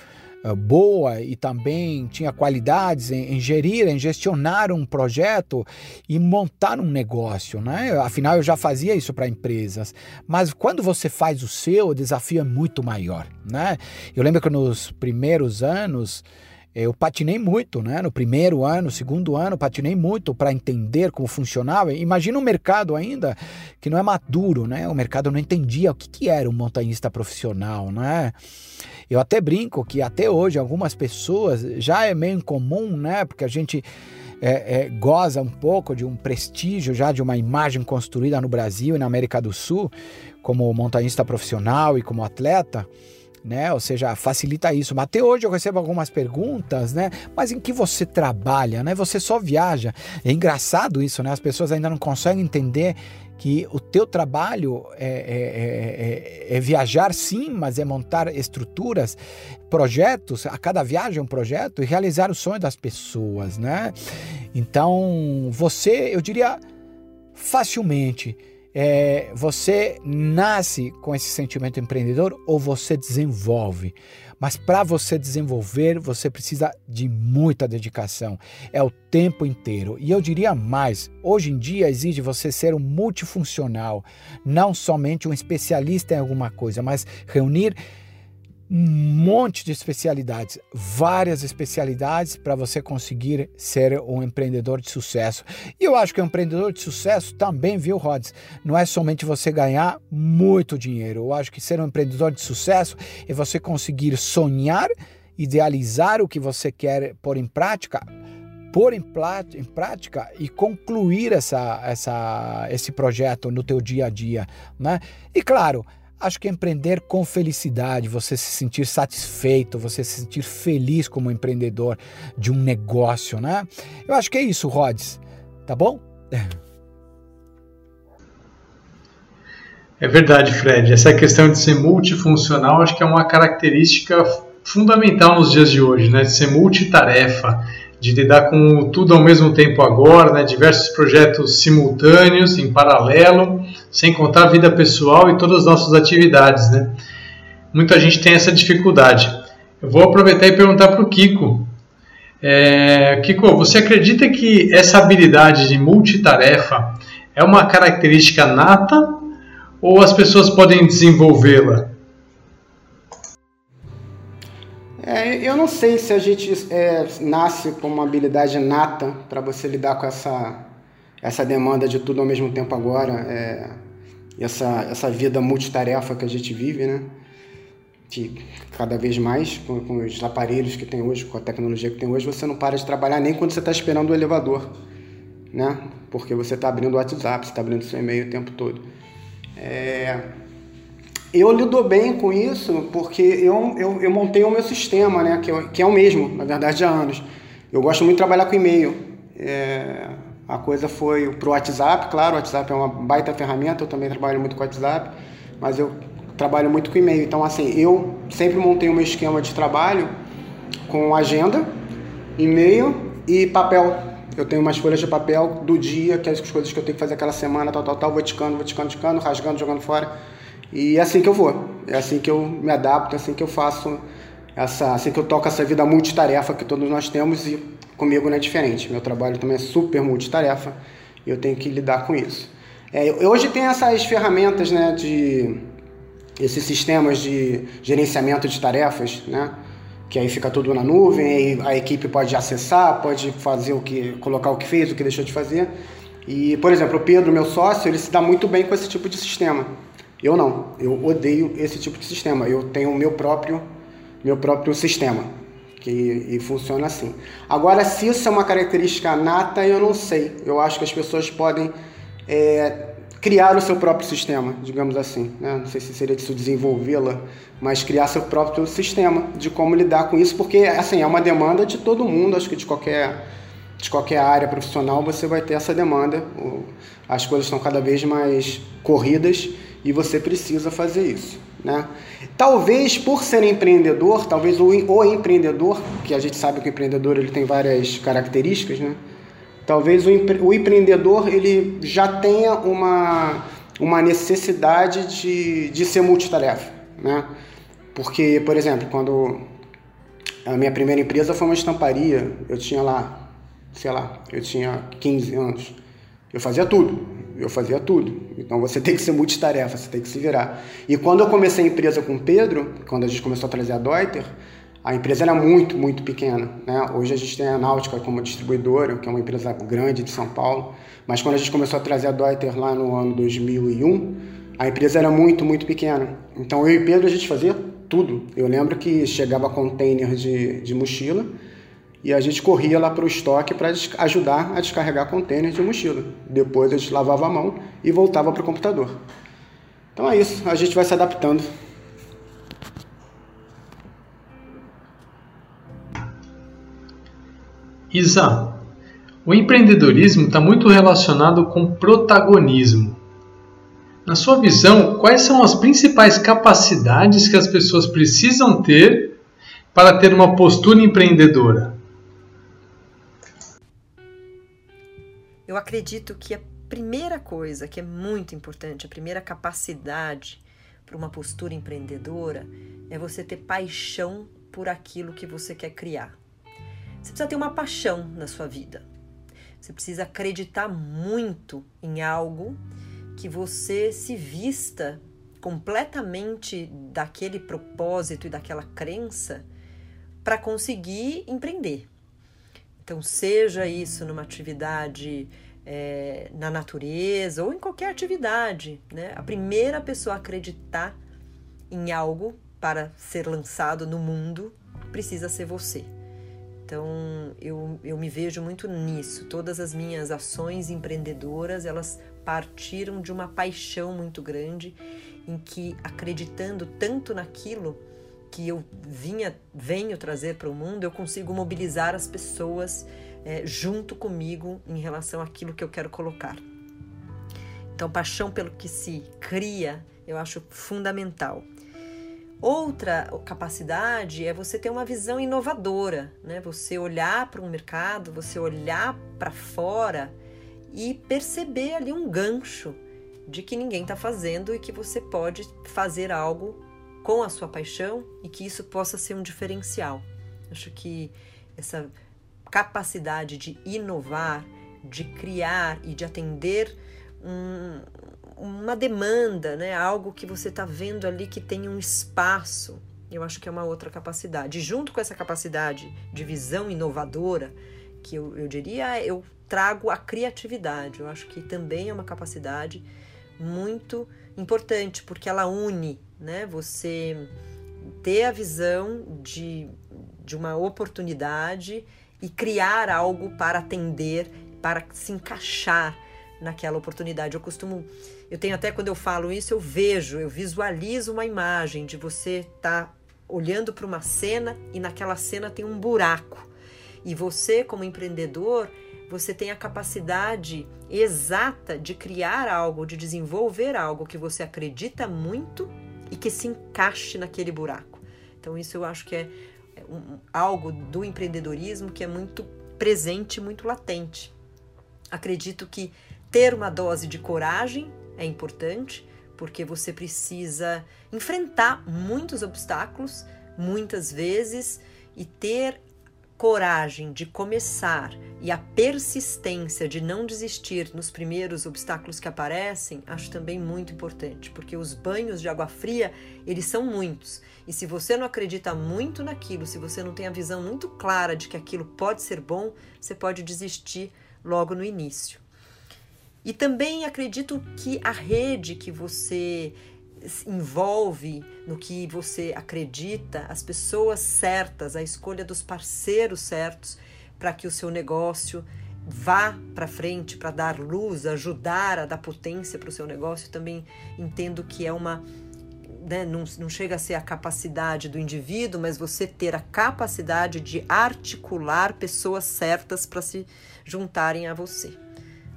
boa e também tinha qualidades em, em, gerir, em gestionar um projeto e montar um negócio, né? Afinal, eu já fazia isso para empresas. Mas quando você faz o seu, o desafio é muito maior, né? Eu lembro que nos primeiros anos eu patinei muito, né? No primeiro ano, segundo ano, patinei muito para entender como funcionava. Imagina um mercado ainda que não é maduro, né? O mercado não entendia o que, que era um montanhista profissional, né? Eu até brinco que até hoje algumas pessoas já é meio incomum, né? Porque a gente é, é, goza um pouco de um prestígio já de uma imagem construída no Brasil e na América do Sul como montanhista profissional e como atleta. Né? Ou seja, facilita isso. Mas até hoje eu recebo algumas perguntas, né? Mas em que você trabalha, né? Você só viaja. É engraçado isso, né? As pessoas ainda não conseguem entender que o teu trabalho é, é, é, é, viajar sim, mas é montar estruturas, projetos, a cada viagem é um projeto e realizar o sonho das pessoas, né? Então, você, eu diria facilmente, é, você nasce com esse sentimento empreendedor ou você desenvolve. Mas para você desenvolver, você precisa de muita dedicação. É o tempo inteiro. E eu diria mais: hoje em dia exige você ser um multifuncional, não somente um especialista em alguma coisa, mas reunir um monte de especialidades, várias especialidades para você conseguir ser um empreendedor de sucesso. E eu acho que um empreendedor de sucesso também, viu, Rods? Não é somente você ganhar muito dinheiro. Eu acho que ser um empreendedor de sucesso é você conseguir sonhar, idealizar o que você quer pôr em prática, pôr em, em prática e concluir essa, essa, esse projeto no teu dia a dia, né? E claro, acho que empreender com felicidade, você se sentir satisfeito, você se sentir feliz como empreendedor de um negócio, né? Eu acho que é isso, Rods. Tá bom? É verdade, Fred. Essa questão de ser multifuncional acho que é uma característica fundamental nos dias de hoje, né? De ser multitarefa, de lidar com tudo ao mesmo tempo agora, né? Diversos projetos simultâneos, em paralelo, sem contar a vida pessoal e todas as nossas atividades, né? Muita gente tem essa dificuldade. Eu vou aproveitar e perguntar para o Kiko. É, Kiko, você acredita que essa habilidade de multitarefa é uma característica nata ou as pessoas podem desenvolvê-la? É, eu não sei se a gente é, nasce com uma habilidade nata para você lidar com essa, essa demanda de tudo ao mesmo tempo agora, é, essa, essa vida multitarefa que a gente vive, né? Que cada vez mais, com, com os aparelhos que tem hoje, com a tecnologia que tem hoje, você não para de trabalhar nem quando você está esperando o elevador, né? Porque você está abrindo o WhatsApp, você está abrindo seu e-mail o tempo todo. É, eu lido bem com isso porque eu, eu, eu, montei o meu sistema, né, que, que é o mesmo, na verdade, há anos. Eu gosto muito de trabalhar com e-mail. É, a coisa foi para o WhatsApp, claro, o WhatsApp é uma baita ferramenta, eu também trabalho muito com o WhatsApp, mas eu trabalho muito com e-mail. Então, assim, eu sempre montei meu esquema de trabalho com agenda, e-mail e papel. Eu tenho umas folhas de papel do dia, que é as coisas que eu tenho que fazer aquela semana, tal, tal, tal, vou ticando, vou ticando, ticando, rasgando, jogando fora. E é assim que eu vou, é assim que eu me adapto, é assim que eu faço, essa, assim que eu toco essa vida multitarefa que todos nós temos e comigo não é diferente. Meu trabalho também é super multitarefa e eu tenho que lidar com isso. É, hoje tem essas ferramentas, né, de esses sistemas de gerenciamento de tarefas, né? que aí fica tudo na nuvem, a equipe pode acessar, pode fazer o que, colocar o que fez, o que deixou de fazer. E, por exemplo, o Pedro, meu sócio, ele se dá muito bem com esse tipo de sistema. Eu não, eu odeio esse tipo de sistema. Eu tenho o meu próprio, meu próprio sistema que e funciona assim. Agora, se isso é uma característica nata, eu não sei. Eu acho que as pessoas podem é, criar o seu próprio sistema, digamos assim. Né? Não sei se seria disso desenvolvê-la, mas criar seu próprio sistema de como lidar com isso, porque assim é uma demanda de todo mundo, acho que de qualquer de qualquer área profissional você vai ter essa demanda. As coisas estão cada vez mais corridas e você precisa fazer isso. Né? Talvez por ser empreendedor, talvez o, o empreendedor, que a gente sabe que o empreendedor ele tem várias características, né? Talvez o, o empreendedor ele já tenha uma, uma necessidade de, de ser multitarefa, né? Porque, por exemplo, quando a minha primeira empresa foi uma estamparia, eu tinha lá, sei lá, eu tinha 15 anos. Eu fazia tudo, eu fazia tudo. Então você <laughs> tem que ser multitarefa, você tem que se virar. E quando eu comecei a empresa com o Pedro, quando a gente começou a trazer a Deuter, a empresa era muito, muito pequena. Né? Hoje a gente tem a Náutica como distribuidora, que é uma empresa grande de São Paulo, mas quando a gente começou a trazer a Deuter lá no ano 2001, a empresa era muito, muito pequena. Então eu e Pedro a gente fazia tudo. Eu lembro que chegava container de, de mochila e a gente corria lá para o estoque para ajudar a descarregar container de mochila. Depois a gente lavava a mão e voltava para o computador. Então é isso, a gente vai se adaptando. Isa, o empreendedorismo está muito relacionado com protagonismo. Na sua visão, quais são as principais capacidades que as pessoas precisam ter para ter uma postura empreendedora? Eu acredito que a primeira coisa que é muito importante, a primeira capacidade para uma postura empreendedora é você ter paixão por aquilo que você quer criar. Você precisa ter uma paixão na sua vida. Você precisa acreditar muito em algo que você se vista completamente daquele propósito e daquela crença para conseguir empreender. Então, seja isso numa atividade é, na natureza ou em qualquer atividade, né? A primeira pessoa a acreditar em algo para ser lançado no mundo precisa ser você. Então, eu, eu me vejo muito nisso. Todas as minhas ações empreendedoras, elas partiram de uma paixão muito grande em que acreditando tanto naquilo que eu vinha venho trazer para o mundo, eu consigo mobilizar as pessoas é, junto comigo em relação àquilo que eu quero colocar. Então, paixão pelo que se cria, eu acho fundamental. Outra capacidade é você ter uma visão inovadora, né? Você olhar para um mercado, você olhar para fora e perceber ali um gancho de que ninguém está fazendo e que você pode fazer algo com a sua paixão e que isso possa ser um diferencial. Acho que essa capacidade de inovar, de criar e de atender um, uma demanda, né? algo que você está vendo ali que tem um espaço, eu acho que é uma outra capacidade. E junto com essa capacidade de visão inovadora, que eu, eu diria, eu trago a criatividade. Eu acho que também é uma capacidade muito importante, porque ela une né? você ter a visão de, de uma oportunidade e criar algo para atender, para se encaixar naquela oportunidade. Eu costumo, eu tenho até quando eu falo isso, eu vejo, eu visualizo uma imagem de você estar tá olhando para uma cena e naquela cena tem um buraco. E você, como empreendedor, você tem a capacidade exata de criar algo, de desenvolver algo que você acredita muito e que se encaixe naquele buraco. Então, isso eu acho que é um, algo do empreendedorismo que é muito presente, muito latente. Acredito que ter uma dose de coragem é importante, porque você precisa enfrentar muitos obstáculos, muitas vezes, e ter coragem de começar e a persistência de não desistir nos primeiros obstáculos que aparecem, acho também muito importante, porque os banhos de água fria, eles são muitos. E se você não acredita muito naquilo, se você não tem a visão muito clara de que aquilo pode ser bom, você pode desistir logo no início. E também acredito que a rede que você envolve no que você acredita, as pessoas certas, a escolha dos parceiros certos para que o seu negócio vá para frente, para dar luz, ajudar a dar potência para o seu negócio. Também entendo que é uma. Né, não, não chega a ser a capacidade do indivíduo, mas você ter a capacidade de articular pessoas certas para se juntarem a você.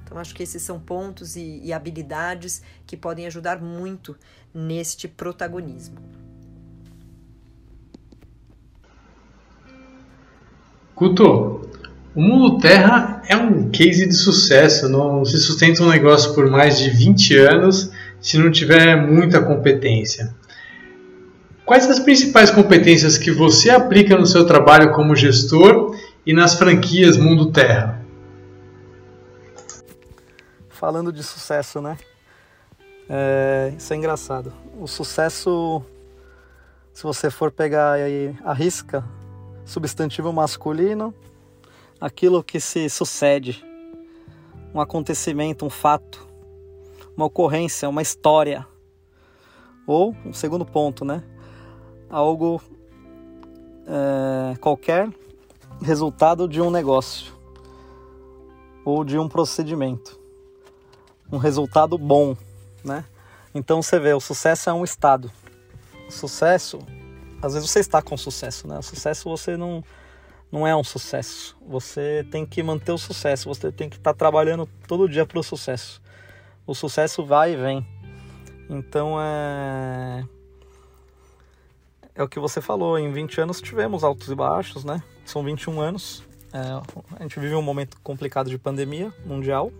Então, acho que esses são pontos e, e habilidades que podem ajudar muito neste protagonismo. Guto, o Mundo Terra é um case de sucesso, não se sustenta um negócio por mais de 20 anos se não tiver muita competência. Quais as principais competências que você aplica no seu trabalho como gestor e nas franquias Mundo Terra? Falando de sucesso, né? É, isso é engraçado. O sucesso, se você for pegar aí a risca, substantivo masculino, aquilo que se sucede, um acontecimento, um fato, uma ocorrência, uma história. Ou, um segundo ponto, né? Algo é, qualquer resultado de um negócio ou de um procedimento um resultado bom, né? Então você vê, o sucesso é um estado. O sucesso, às vezes você está com sucesso, né? O sucesso você não não é um sucesso. Você tem que manter o sucesso, você tem que estar tá trabalhando todo dia para o sucesso. O sucesso vai e vem. Então é é o que você falou, em 20 anos tivemos altos e baixos, né? São 21 anos. É, a gente vive um momento complicado de pandemia mundial,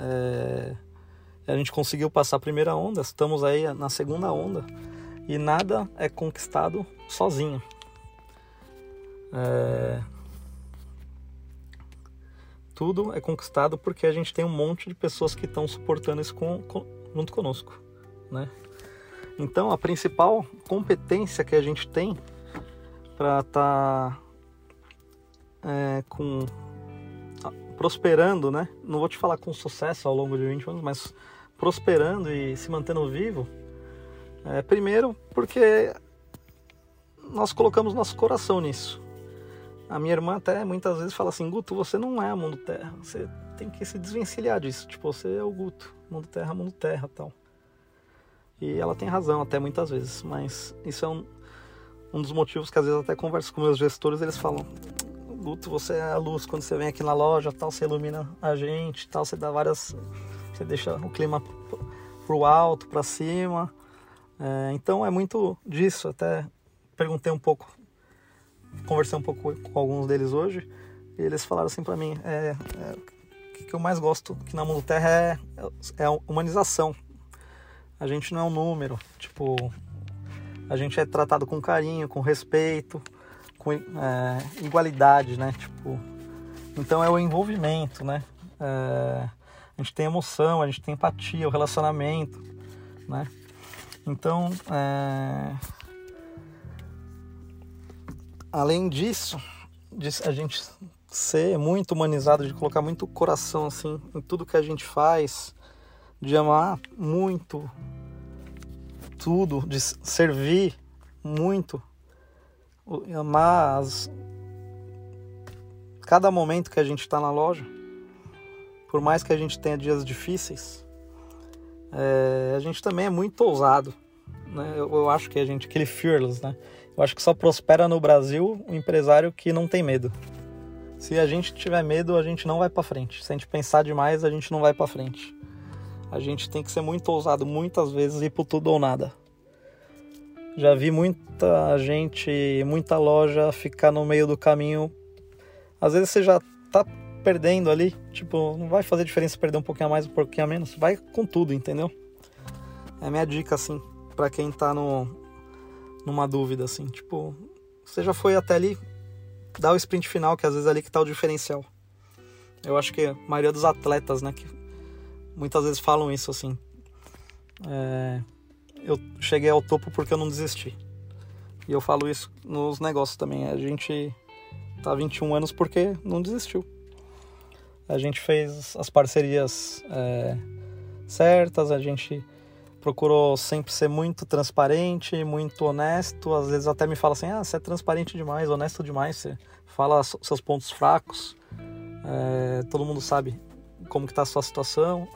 é, a gente conseguiu passar a primeira onda, estamos aí na segunda onda e nada é conquistado sozinho. É, tudo é conquistado porque a gente tem um monte de pessoas que estão suportando isso com, com, junto conosco, né? Então a principal competência que a gente tem para estar tá, é, com prosperando, né? Não vou te falar com sucesso ao longo de 20 anos, mas prosperando e se mantendo vivo. É, primeiro, porque nós colocamos nosso coração nisso. A minha irmã até muitas vezes fala assim: Guto, você não é mundo terra. Você tem que se desvencilhar disso. Tipo, você é o Guto. Mundo terra, mundo terra tal. E ela tem razão até muitas vezes, mas isso é um, um dos motivos que às vezes até converso com meus gestores, eles falam, Guto, você é a luz quando você vem aqui na loja, tal, você ilumina a gente, tal, você dá várias, você deixa o clima pro alto, para cima. É, então é muito disso. Até perguntei um pouco, conversei um pouco com alguns deles hoje e eles falaram assim para mim, é, é, o que eu mais gosto aqui na Mundo Terra é, é a humanização. A gente não é um número, tipo, a gente é tratado com carinho, com respeito, com é, né? Tipo, então é o envolvimento, né? É, a gente tem emoção, a gente tem empatia, o relacionamento, né? Então, é... além disso, a gente ser muito humanizado, de colocar muito coração assim em tudo que a gente faz, de amar muito tudo, de servir muito, amar as... cada momento que a gente está na loja, por mais que a gente tenha dias difíceis, é, a gente também é muito ousado. Né? Eu, eu, acho que a gente, aquele fearless, né? Eu acho que só prospera no Brasil o um empresário que não tem medo. Se a gente tiver medo, a gente não vai para frente. Se a gente pensar demais, a gente não vai para frente. A gente tem que ser muito ousado muitas vezes e por tudo ou nada. Já vi muita gente, muita loja ficar no meio do caminho. Às vezes você já tá perdendo ali, tipo, não vai fazer diferença perder um pouquinho a mais um pouquinho a menos. Vai com tudo, entendeu? É minha dica, assim, para quem tá no, numa dúvida, assim. Tipo, você já foi até ali, dá o sprint final, que às vezes é ali que tá o diferencial. Eu acho que a maioria dos atletas, né, que muitas vezes falam isso, assim. É, eu cheguei ao topo porque eu não desisti. E eu falo isso nos negócios também. A gente tá 21 anos porque não desistiu a gente fez as parcerias é, certas, a gente procurou sempre ser muito transparente, muito honesto. Às vezes até me fala assim: ah, você é transparente demais, honesto demais, você fala seus pontos fracos, é, todo mundo sabe como que tá a sua situação.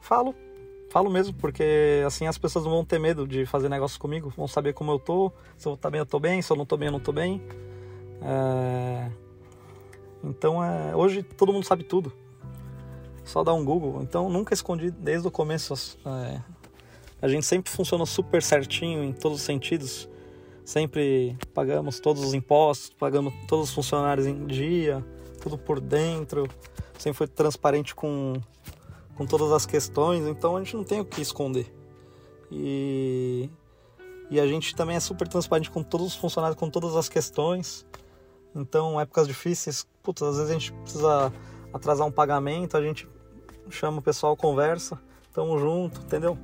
Falo, falo mesmo, porque assim as pessoas não vão ter medo de fazer negócio comigo, vão saber como eu tô, se eu tô bem eu tô bem, se eu não tô bem eu não tô bem. É, então é, hoje todo mundo sabe tudo. Só dá um Google. Então nunca escondi desde o começo. É, a gente sempre funcionou super certinho em todos os sentidos. Sempre pagamos todos os impostos, pagamos todos os funcionários em dia, tudo por dentro. Sempre foi transparente com, com todas as questões. Então a gente não tem o que esconder. E, e a gente também é super transparente com todos os funcionários, com todas as questões. Então, épocas difíceis, putz, às vezes a gente precisa atrasar um pagamento, a gente chama o pessoal, conversa, tamo junto, entendeu?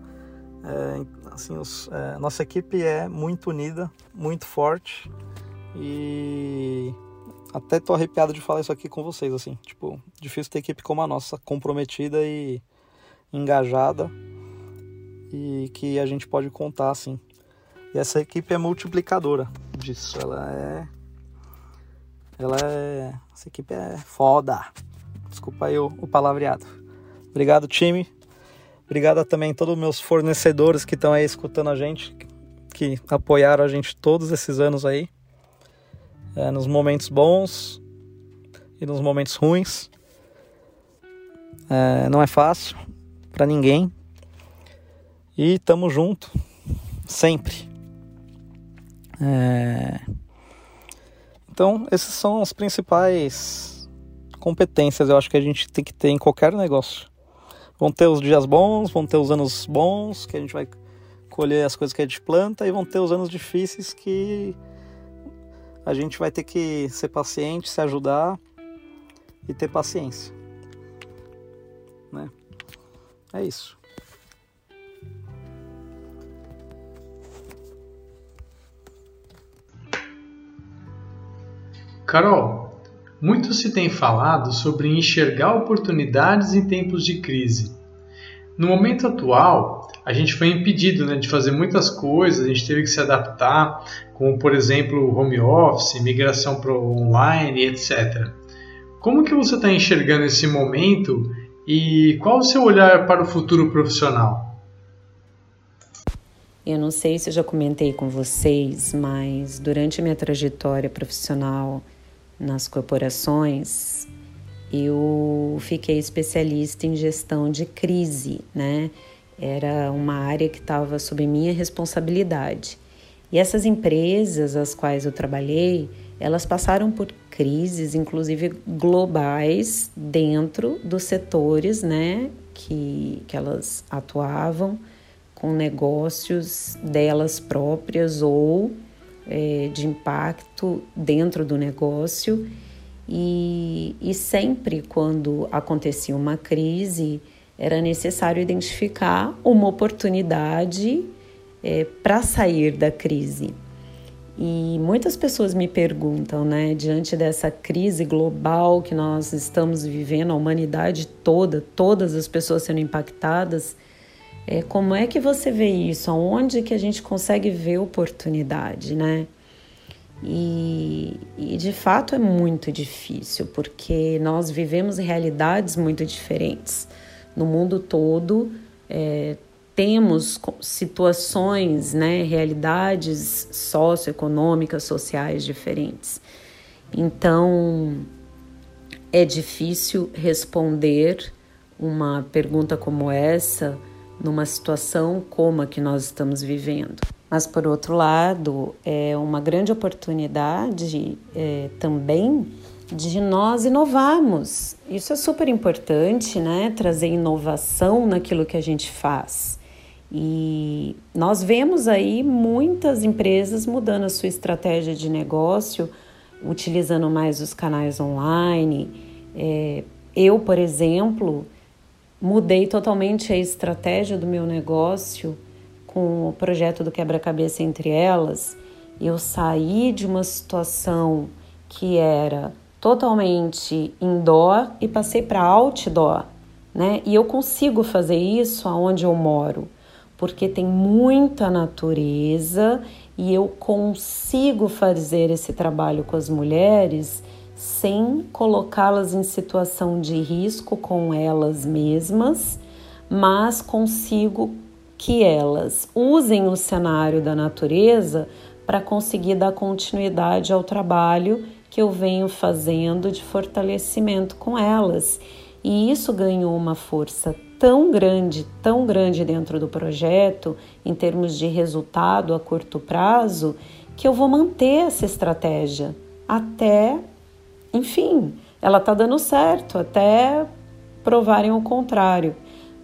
É, assim, os, é, nossa equipe é muito unida, muito forte e até tô arrepiado de falar isso aqui com vocês, assim, tipo, difícil ter equipe como a nossa, comprometida e engajada e que a gente pode contar, assim. E essa equipe é multiplicadora disso, ela é ela é. Essa equipe é foda. Desculpa aí o, o palavreado. Obrigado, time. Obrigado também a todos os meus fornecedores que estão aí escutando a gente, que apoiaram a gente todos esses anos aí. É, nos momentos bons e nos momentos ruins. É, não é fácil para ninguém. E tamo junto sempre. É... Então, esses são as principais competências eu acho que a gente tem que ter em qualquer negócio. Vão ter os dias bons, vão ter os anos bons, que a gente vai colher as coisas que a gente planta, e vão ter os anos difíceis que a gente vai ter que ser paciente, se ajudar e ter paciência. Né? É isso. Carol, muito se tem falado sobre enxergar oportunidades em tempos de crise. No momento atual, a gente foi impedido né, de fazer muitas coisas, a gente teve que se adaptar, como por exemplo home office, migração para online, etc. Como que você está enxergando esse momento e qual o seu olhar para o futuro profissional? Eu não sei se eu já comentei com vocês, mas durante minha trajetória profissional nas corporações, eu fiquei especialista em gestão de crise, né? Era uma área que estava sob minha responsabilidade. E essas empresas às quais eu trabalhei, elas passaram por crises, inclusive globais, dentro dos setores, né, que, que elas atuavam com negócios delas próprias ou é, de impacto dentro do negócio. E, e sempre quando acontecia uma crise, era necessário identificar uma oportunidade é, para sair da crise. E muitas pessoas me perguntam, né, diante dessa crise global que nós estamos vivendo, a humanidade toda, todas as pessoas sendo impactadas, é, como é que você vê isso? Aonde que a gente consegue ver oportunidade, né? E, e, de fato é muito difícil, porque nós vivemos realidades muito diferentes. No mundo todo, é, temos situações, né, realidades socioeconômicas, sociais diferentes. Então, é difícil responder uma pergunta como essa numa situação como a que nós estamos vivendo. Mas, por outro lado, é uma grande oportunidade é, também de nós inovarmos. Isso é super importante, né? Trazer inovação naquilo que a gente faz. E nós vemos aí muitas empresas mudando a sua estratégia de negócio, utilizando mais os canais online. É, eu, por exemplo, mudei totalmente a estratégia do meu negócio com o projeto do quebra-cabeça entre elas. Eu saí de uma situação que era totalmente indoor e passei para outdoor, né? E eu consigo fazer isso aonde eu moro, porque tem muita natureza e eu consigo fazer esse trabalho com as mulheres sem colocá-las em situação de risco com elas mesmas, mas consigo que elas usem o cenário da natureza para conseguir dar continuidade ao trabalho que eu venho fazendo de fortalecimento com elas. E isso ganhou uma força tão grande, tão grande dentro do projeto, em termos de resultado a curto prazo, que eu vou manter essa estratégia até enfim, ela está dando certo até provarem o contrário.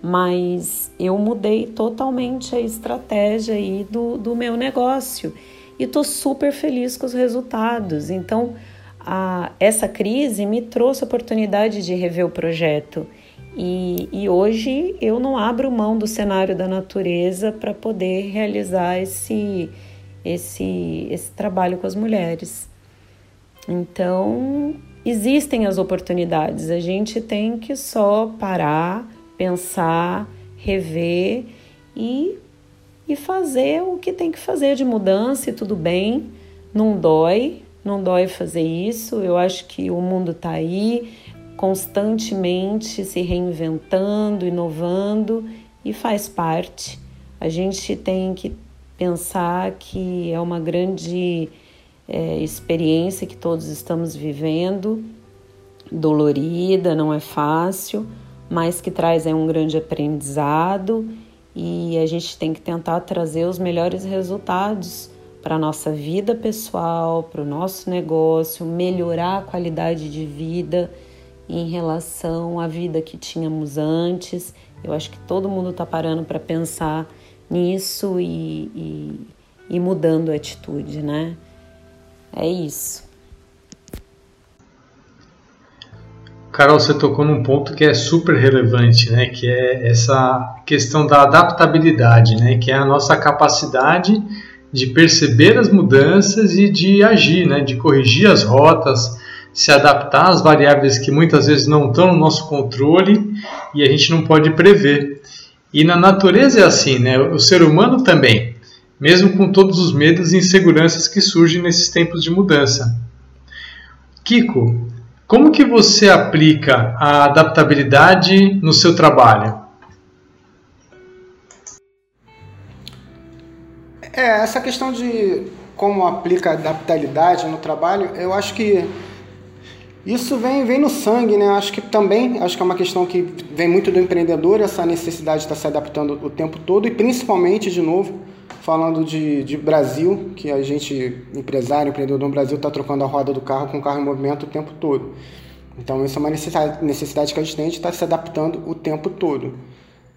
Mas eu mudei totalmente a estratégia aí do, do meu negócio e estou super feliz com os resultados. Então, a, essa crise me trouxe a oportunidade de rever o projeto. E, e hoje eu não abro mão do cenário da natureza para poder realizar esse, esse, esse trabalho com as mulheres. Então, existem as oportunidades, a gente tem que só parar, pensar, rever e, e fazer o que tem que fazer de mudança e tudo bem, não dói, não dói fazer isso. Eu acho que o mundo está aí constantemente se reinventando, inovando e faz parte. A gente tem que pensar que é uma grande é, experiência que todos estamos vivendo, dolorida, não é fácil, mas que traz é um grande aprendizado e a gente tem que tentar trazer os melhores resultados para a nossa vida pessoal, para o nosso negócio, melhorar a qualidade de vida em relação à vida que tínhamos antes. Eu acho que todo mundo está parando para pensar nisso e, e, e mudando a atitude, né? É isso. Carol, você tocou num ponto que é super relevante, né? Que é essa questão da adaptabilidade, né? Que é a nossa capacidade de perceber as mudanças e de agir, né? De corrigir as rotas, se adaptar às variáveis que muitas vezes não estão no nosso controle e a gente não pode prever. E na natureza é assim, né? O ser humano também mesmo com todos os medos e inseguranças que surgem nesses tempos de mudança. Kiko, como que você aplica a adaptabilidade no seu trabalho? É, essa questão de como aplica a adaptabilidade no trabalho, eu acho que isso vem, vem no sangue, né? Acho que também, acho que é uma questão que vem muito do empreendedor, essa necessidade de estar se adaptando o tempo todo e principalmente, de novo, falando de, de Brasil, que a gente, empresário, empreendedor no Brasil, está trocando a roda do carro com o carro em movimento o tempo todo. Então, isso é uma necessidade, necessidade que a gente tem de estar se adaptando o tempo todo.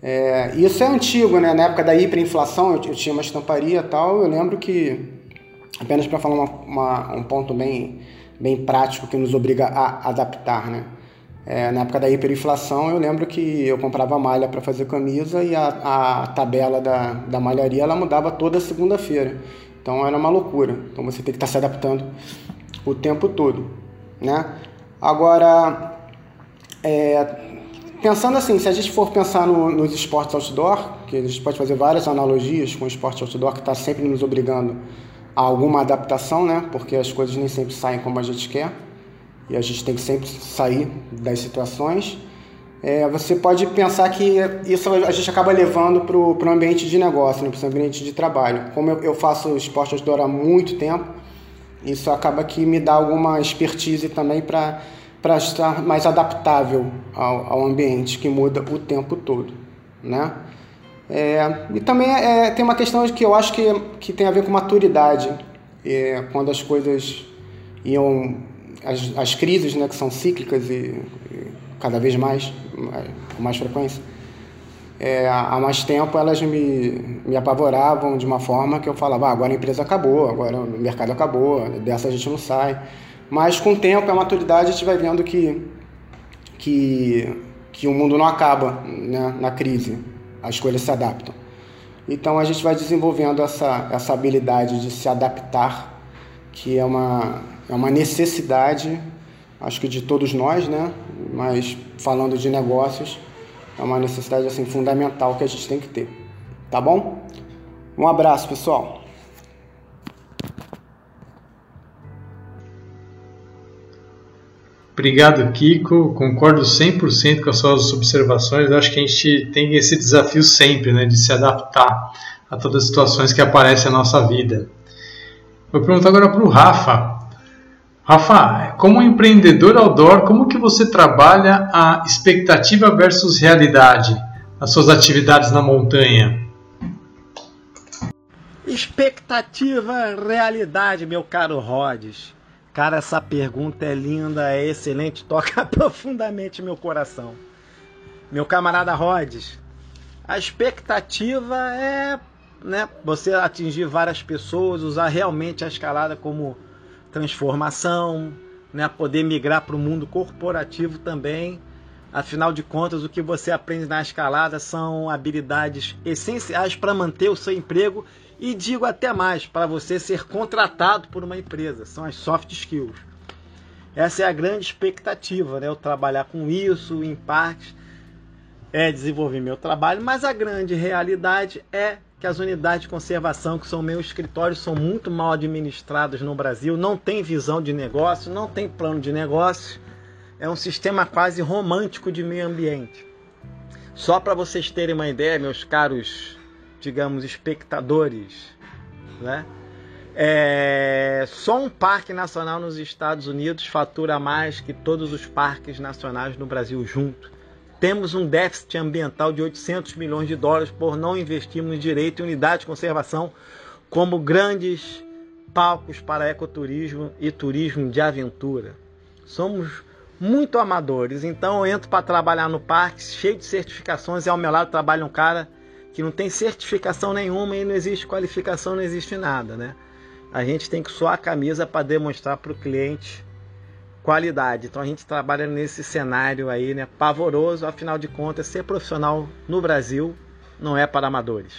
É, isso é antigo, né? Na época da hiperinflação, eu, eu tinha uma estamparia e tal, eu lembro que, apenas para falar uma, uma, um ponto bem, bem prático que nos obriga a adaptar, né? É, na época da hiperinflação, eu lembro que eu comprava malha para fazer camisa e a, a tabela da, da malharia ela mudava toda segunda-feira. Então era uma loucura. Então você tem que estar se adaptando o tempo todo, né? Agora, é, pensando assim, se a gente for pensar no, nos esportes outdoor, que a gente pode fazer várias analogias com o esporte outdoor que está sempre nos obrigando a alguma adaptação, né? Porque as coisas nem sempre saem como a gente quer e a gente tem que sempre sair das situações. É, você pode pensar que isso a gente acaba levando para o ambiente de negócio, né, para o ambiente de trabalho. Como eu, eu faço esporte outdoor há muito tempo, isso acaba que me dá alguma expertise também para para estar mais adaptável ao, ao, ambiente que muda o tempo todo, né? É, e também é, tem uma questão que eu acho que, que tem a ver com maturidade, é, quando as coisas iam as, as crises, né, que são cíclicas e, e cada vez mais, com mais frequência, é, há mais tempo elas me, me apavoravam de uma forma que eu falava, ah, agora a empresa acabou, agora o mercado acabou, dessa a gente não sai. Mas com o tempo, a maturidade, a gente vai vendo que, que, que o mundo não acaba né, na crise, as coisas se adaptam. Então a gente vai desenvolvendo essa, essa habilidade de se adaptar, que é uma, é uma necessidade, acho que de todos nós, né? Mas falando de negócios, é uma necessidade assim fundamental que a gente tem que ter. Tá bom? Um abraço, pessoal. Obrigado, Kiko. Concordo 100% com as suas observações. Acho que a gente tem esse desafio sempre, né, de se adaptar a todas as situações que aparecem na nossa vida. Vou perguntar agora para o Rafa. Rafa, como empreendedor outdoor, como que você trabalha a expectativa versus realidade nas suas atividades na montanha? Expectativa, realidade, meu caro Rhodes. Cara, essa pergunta é linda, é excelente, toca <laughs> profundamente meu coração. Meu camarada Rhodes, a expectativa é né, você atingir várias pessoas, usar realmente a escalada como transformação, né, poder migrar para o mundo corporativo também. Afinal de contas, o que você aprende na escalada são habilidades essenciais para manter o seu emprego e digo até mais, para você ser contratado por uma empresa, são as soft skills. Essa é a grande expectativa, né? Eu trabalhar com isso em parques, é desenvolver meu trabalho, mas a grande realidade é que as unidades de conservação, que são meus escritórios, são muito mal administradas no Brasil, não tem visão de negócio, não tem plano de negócio, é um sistema quase romântico de meio ambiente. Só para vocês terem uma ideia, meus caros, digamos, espectadores, né? É, só um parque nacional nos Estados Unidos fatura mais que todos os parques nacionais no Brasil junto. Temos um déficit ambiental de 800 milhões de dólares por não investirmos direito em unidades de conservação como grandes palcos para ecoturismo e turismo de aventura. Somos muito amadores, então eu entro para trabalhar no parque cheio de certificações e ao meu lado trabalha um cara que não tem certificação nenhuma e não existe qualificação, não existe nada, né? A gente tem que suar a camisa para demonstrar para o cliente qualidade. Então a gente trabalha nesse cenário aí, né, pavoroso. Afinal de contas, ser profissional no Brasil não é para amadores,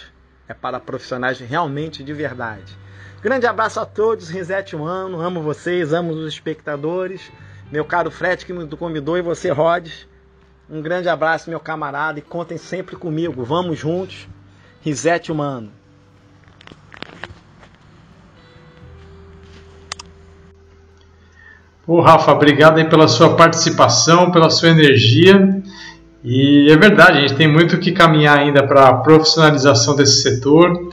é para profissionais realmente de verdade. Grande abraço a todos, Reset Humano, amo vocês, amo os espectadores, meu caro Fred que me convidou e você, Rhodes. Um grande abraço, meu camarada, e contem sempre comigo. Vamos juntos. Reset Humano. Ô, Rafa, obrigado aí pela sua participação, pela sua energia. E é verdade, a gente tem muito que caminhar ainda para a profissionalização desse setor.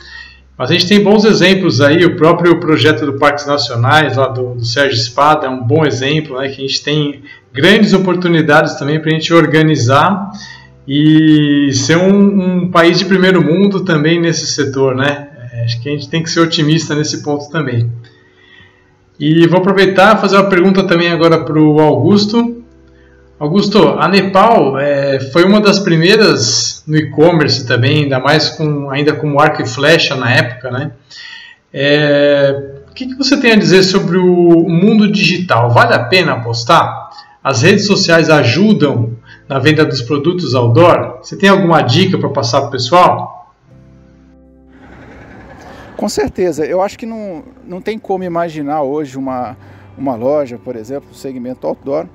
Mas a gente tem bons exemplos aí, o próprio projeto do Parques Nacionais, lá do, do Sérgio Espada, é um bom exemplo, né, que a gente tem grandes oportunidades também para a gente organizar e ser um, um, país de primeiro mundo também nesse setor, né? É, acho que a gente tem que ser otimista nesse ponto também. E vou aproveitar e fazer uma pergunta também agora para o Augusto. Augusto, a Nepal é, foi uma das primeiras no e-commerce também, ainda mais com ainda como arco e flecha na época, né? É, o que, que, você tem a dizer sobre o mundo digital? Vale a pena apostar? As redes sociais ajudam na venda dos produtos outdoor? Você tem alguma dica para passar para o pessoal? Com certeza. Eu acho que não, não tem como imaginar hoje uma, uma loja, por exemplo, no segmento outdoor,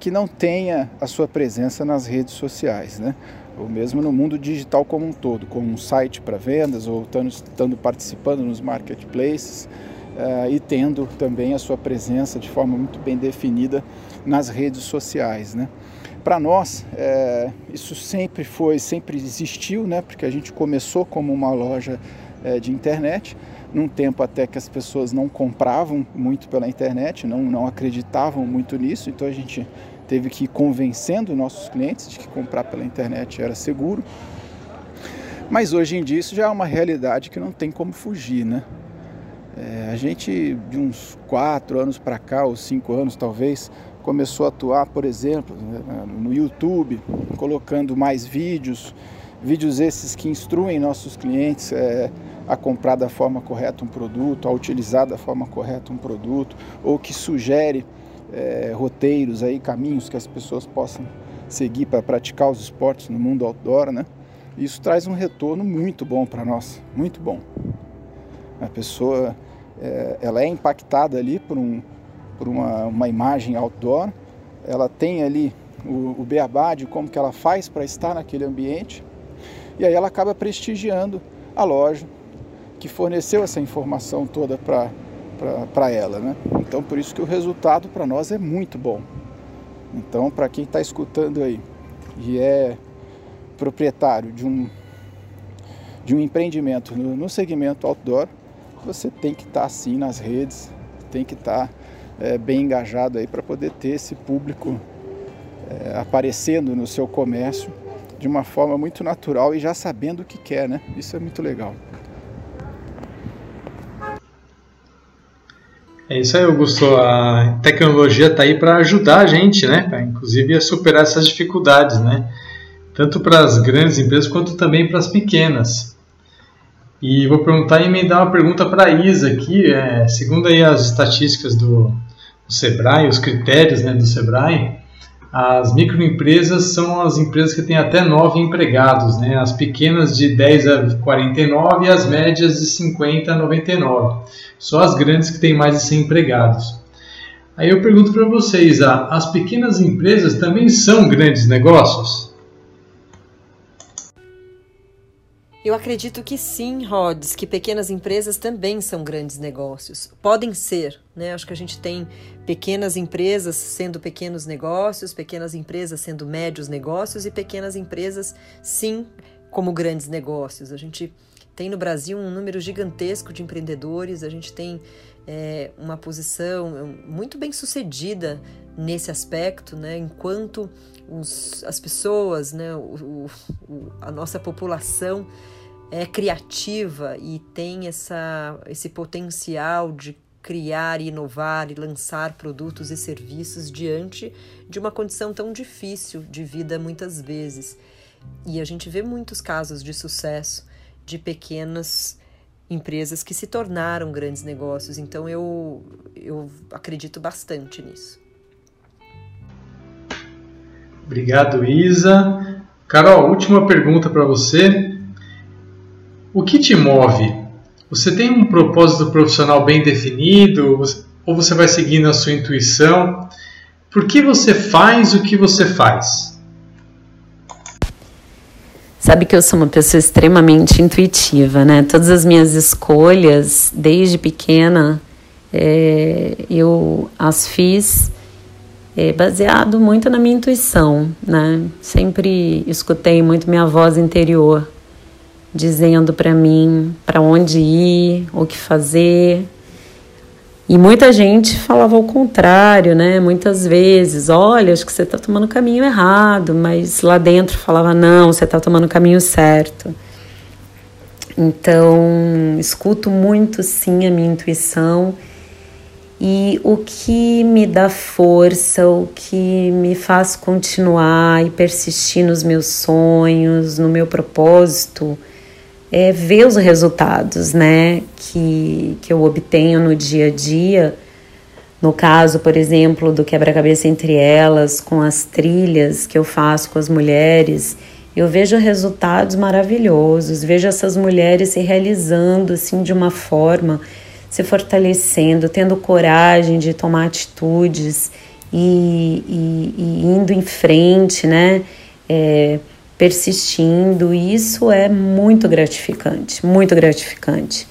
que não tenha a sua presença nas redes sociais, né? ou mesmo no mundo digital como um todo, como um site para vendas, ou estando, participando nos marketplaces uh, e tendo também a sua presença de forma muito bem definida nas redes sociais. Né? Para nós, é, isso sempre foi, sempre existiu, né? porque a gente começou como uma loja é, de internet, num tempo até que as pessoas não compravam muito pela internet, não, não acreditavam muito nisso, então a gente teve que ir convencendo nossos clientes de que comprar pela internet era seguro. Mas hoje em dia isso já é uma realidade que não tem como fugir, né? É, a gente, de uns quatro anos para cá, ou cinco anos talvez, começou a atuar, por exemplo, no YouTube, colocando mais vídeos, vídeos esses que instruem nossos clientes é, a comprar da forma correta um produto, a utilizar da forma correta um produto, ou que sugere é, roteiros aí, caminhos que as pessoas possam seguir para praticar os esportes no mundo outdoor, né? Isso traz um retorno muito bom para nós, muito bom. A pessoa, é, ela é impactada ali por, um, por uma, uma imagem outdoor, ela tem ali o, o beabá de como que ela faz para estar naquele ambiente, e aí ela acaba prestigiando a loja que forneceu essa informação toda para ela, né? Então por isso que o resultado para nós é muito bom. Então para quem está escutando aí e é proprietário de um de um empreendimento no, no segmento outdoor, você tem que estar tá, assim nas redes, tem que estar tá, é, bem engajado aí para poder ter esse público é, aparecendo no seu comércio de uma forma muito natural e já sabendo o que quer, né? Isso é muito legal. É isso aí, Augusto. A tecnologia está aí para ajudar a gente, né? Pra, inclusive a superar essas dificuldades, né? Tanto para as grandes empresas quanto também para as pequenas. E vou perguntar e emendar uma pergunta para a Isa aqui. É, segundo aí as estatísticas do, do Sebrae, os critérios né, do Sebrae, as microempresas são as empresas que têm até 9 empregados, né? as pequenas de 10 a 49 e as médias de 50 a 99. Só as grandes que têm mais de 100 empregados. Aí eu pergunto para vocês, as pequenas empresas também são grandes negócios? Eu acredito que sim, Rods, que pequenas empresas também são grandes negócios. Podem ser, né? Acho que a gente tem pequenas empresas sendo pequenos negócios, pequenas empresas sendo médios negócios e pequenas empresas, sim, como grandes negócios. A gente tem no Brasil um número gigantesco de empreendedores, a gente tem é, uma posição muito bem sucedida nesse aspecto, né? Enquanto os, as pessoas, né, o, o, a nossa população é criativa e tem essa, esse potencial de criar, inovar e lançar produtos e serviços diante de uma condição tão difícil de vida muitas vezes. E a gente vê muitos casos de sucesso de pequenas empresas que se tornaram grandes negócios. Então eu, eu acredito bastante nisso. Obrigado, Isa. Carol, última pergunta para você. O que te move? Você tem um propósito profissional bem definido ou você vai seguindo a sua intuição? Por que você faz o que você faz? Sabe que eu sou uma pessoa extremamente intuitiva, né? Todas as minhas escolhas, desde pequena, é, eu as fiz é, baseado muito na minha intuição, né? Sempre escutei muito minha voz interior. dizendo para mim para onde ir, o que fazer. E muita gente falava o contrário, né? Muitas vezes, olha, acho que você está tomando o caminho errado, mas lá dentro falava, não, você está tomando o caminho certo. Então, escuto muito sim a minha intuição e o que me dá força, o que me faz continuar e persistir nos meus sonhos, no meu propósito, é ver os resultados, né, que, que eu obtenho no dia a dia. No caso, por exemplo, do quebra-cabeça entre elas, com as trilhas que eu faço com as mulheres, eu vejo resultados maravilhosos, vejo essas mulheres se realizando assim de uma forma, se fortalecendo, tendo coragem de tomar atitudes e, e, e indo em frente, né? É, persistindo, isso é muito gratificante, muito gratificante.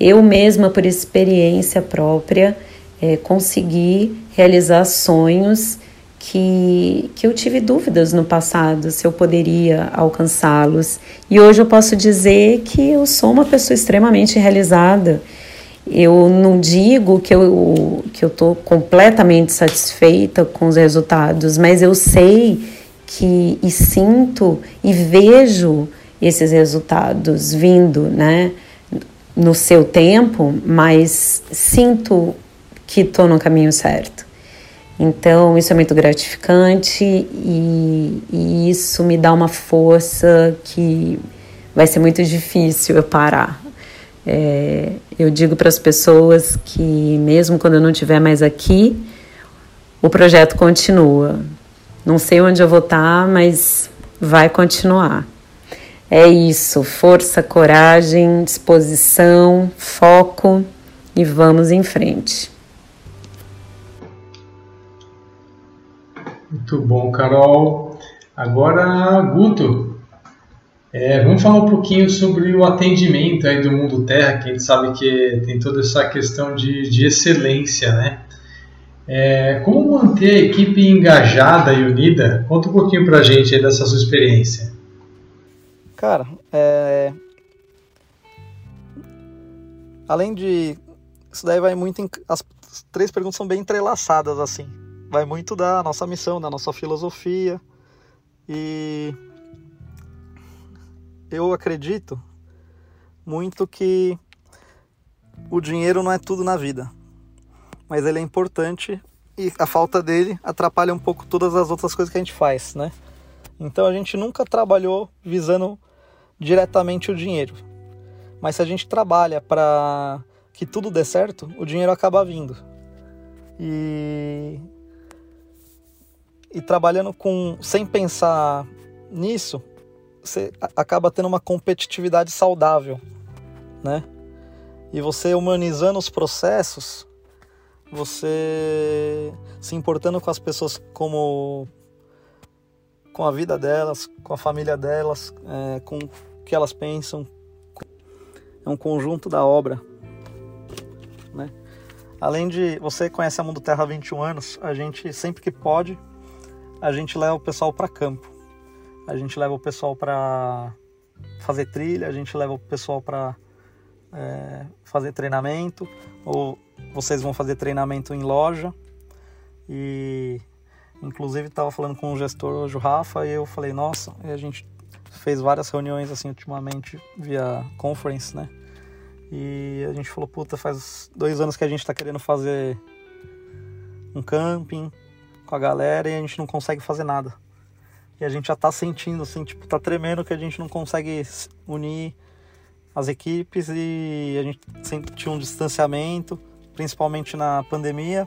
Eu mesma, por experiência própria, é, consegui realizar sonhos que, que eu tive dúvidas no passado se eu poderia alcançá-los. E hoje eu posso dizer que eu sou uma pessoa extremamente realizada. Eu não digo que eu que eu estou completamente satisfeita com os resultados, mas eu sei que e sinto e vejo esses resultados vindo, né, no seu tempo, mas sinto que estou no caminho certo. Então, isso é muito gratificante e, e, isso me dá uma força que vai ser muito difícil eu parar. É, eu digo para as pessoas que, mesmo quando eu não estiver mais aqui, o projeto continua. Não sei onde eu vou estar, tá, mas vai continuar. É isso, força, coragem, disposição, foco e vamos em frente. Muito bom, Carol. Agora, Guto, é, vamos falar um pouquinho sobre o atendimento aí do Mundo Terra, que a gente sabe que tem toda essa questão de, de excelência, né? É, como manter a equipe engajada e unida? Conta um pouquinho pra gente aí dessa sua experiência. Cara, é... além de. Isso daí vai muito. Em... As três perguntas são bem entrelaçadas, assim. Vai muito da nossa missão, da nossa filosofia. E. Eu acredito muito que o dinheiro não é tudo na vida mas ele é importante e a falta dele atrapalha um pouco todas as outras coisas que a gente faz, né? Então a gente nunca trabalhou visando diretamente o dinheiro. Mas se a gente trabalha para que tudo dê certo, o dinheiro acaba vindo. E e trabalhando com sem pensar nisso, você acaba tendo uma competitividade saudável, né? E você humanizando os processos, você se importando com as pessoas como com a vida delas, com a família delas, é, com o que elas pensam. É um conjunto da obra. Né? Além de você conhece a Mundo Terra há 21 anos, a gente sempre que pode, a gente leva o pessoal para campo. A gente leva o pessoal para fazer trilha, a gente leva o pessoal para é, fazer treinamento ou vocês vão fazer treinamento em loja e inclusive estava falando com o gestor hoje, o Rafa, e eu falei, nossa, e a gente fez várias reuniões assim ultimamente via conference, né? E a gente falou, puta, faz dois anos que a gente está querendo fazer um camping com a galera e a gente não consegue fazer nada. E a gente já tá sentindo assim, tipo, tá tremendo que a gente não consegue unir as equipes e a gente sentiu um distanciamento principalmente na pandemia.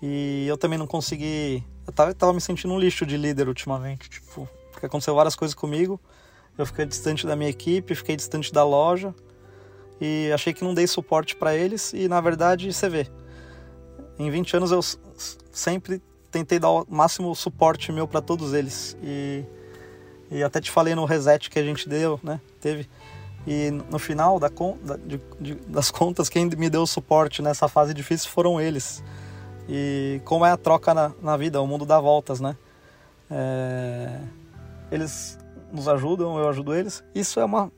E eu também não consegui. Eu tava, tava me sentindo um lixo de líder ultimamente, tipo, porque aconteceu várias coisas comigo. Eu fiquei distante da minha equipe, fiquei distante da loja e achei que não dei suporte para eles. E na verdade, você vê, em 20 anos eu sempre tentei dar o máximo suporte meu para todos eles. E, e até te falei no reset que a gente deu, né? Teve e no final da, da, de, de, das contas, quem me deu suporte nessa fase difícil foram eles. E como é a troca na, na vida, o mundo dá voltas, né? É, eles nos ajudam, eu ajudo eles. Isso é uma,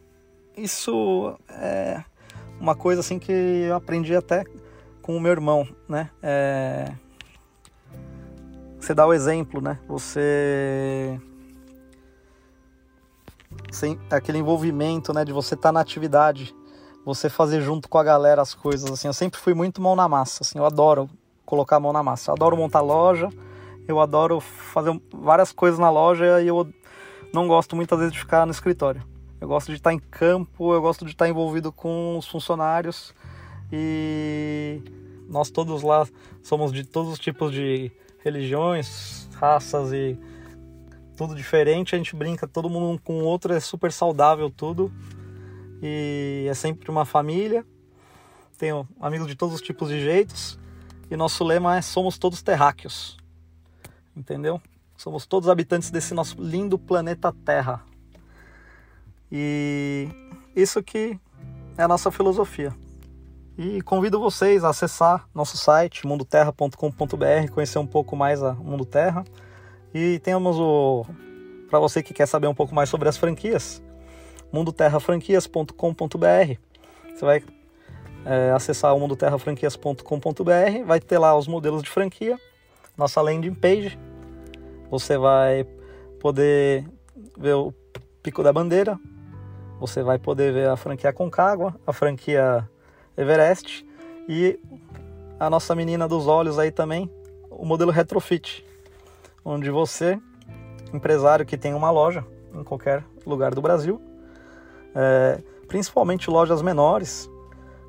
isso é uma coisa assim que eu aprendi até com o meu irmão, né? É... Você dá o exemplo, né? Você sem aquele envolvimento, né, de você estar tá na atividade, você fazer junto com a galera as coisas assim. Eu sempre fui muito mão na massa, assim. Eu adoro colocar a mão na massa. Eu adoro montar loja, eu adoro fazer várias coisas na loja e eu não gosto muitas vezes de ficar no escritório. Eu gosto de estar em campo, eu gosto de estar envolvido com os funcionários e nós todos lá somos de todos os tipos de religiões, raças e tudo diferente. A gente brinca todo mundo um com o outro, é super saudável tudo e é sempre uma família. Tenho amigos de todos os tipos de jeitos e nosso lema é somos todos terráqueos. Entendeu? Somos todos habitantes desse nosso lindo planeta Terra. E isso que é a nossa filosofia. E convido vocês a acessar nosso site mundoterra.com.br, conhecer um pouco mais a Mundo Terra. E temos o para você que quer saber um pouco mais sobre as franquias, mundoterrafranquias.com.br. Você vai é, acessar o mundoterrafranquias.com.br, vai ter lá os modelos de franquia, nossa landing page. Você vai poder ver o Pico da Bandeira, você vai poder ver a franquia Concagua, a franquia Everest e a nossa menina dos olhos aí também, o modelo Retrofit, onde você, empresário que tem uma loja em qualquer lugar do Brasil, é, principalmente lojas menores,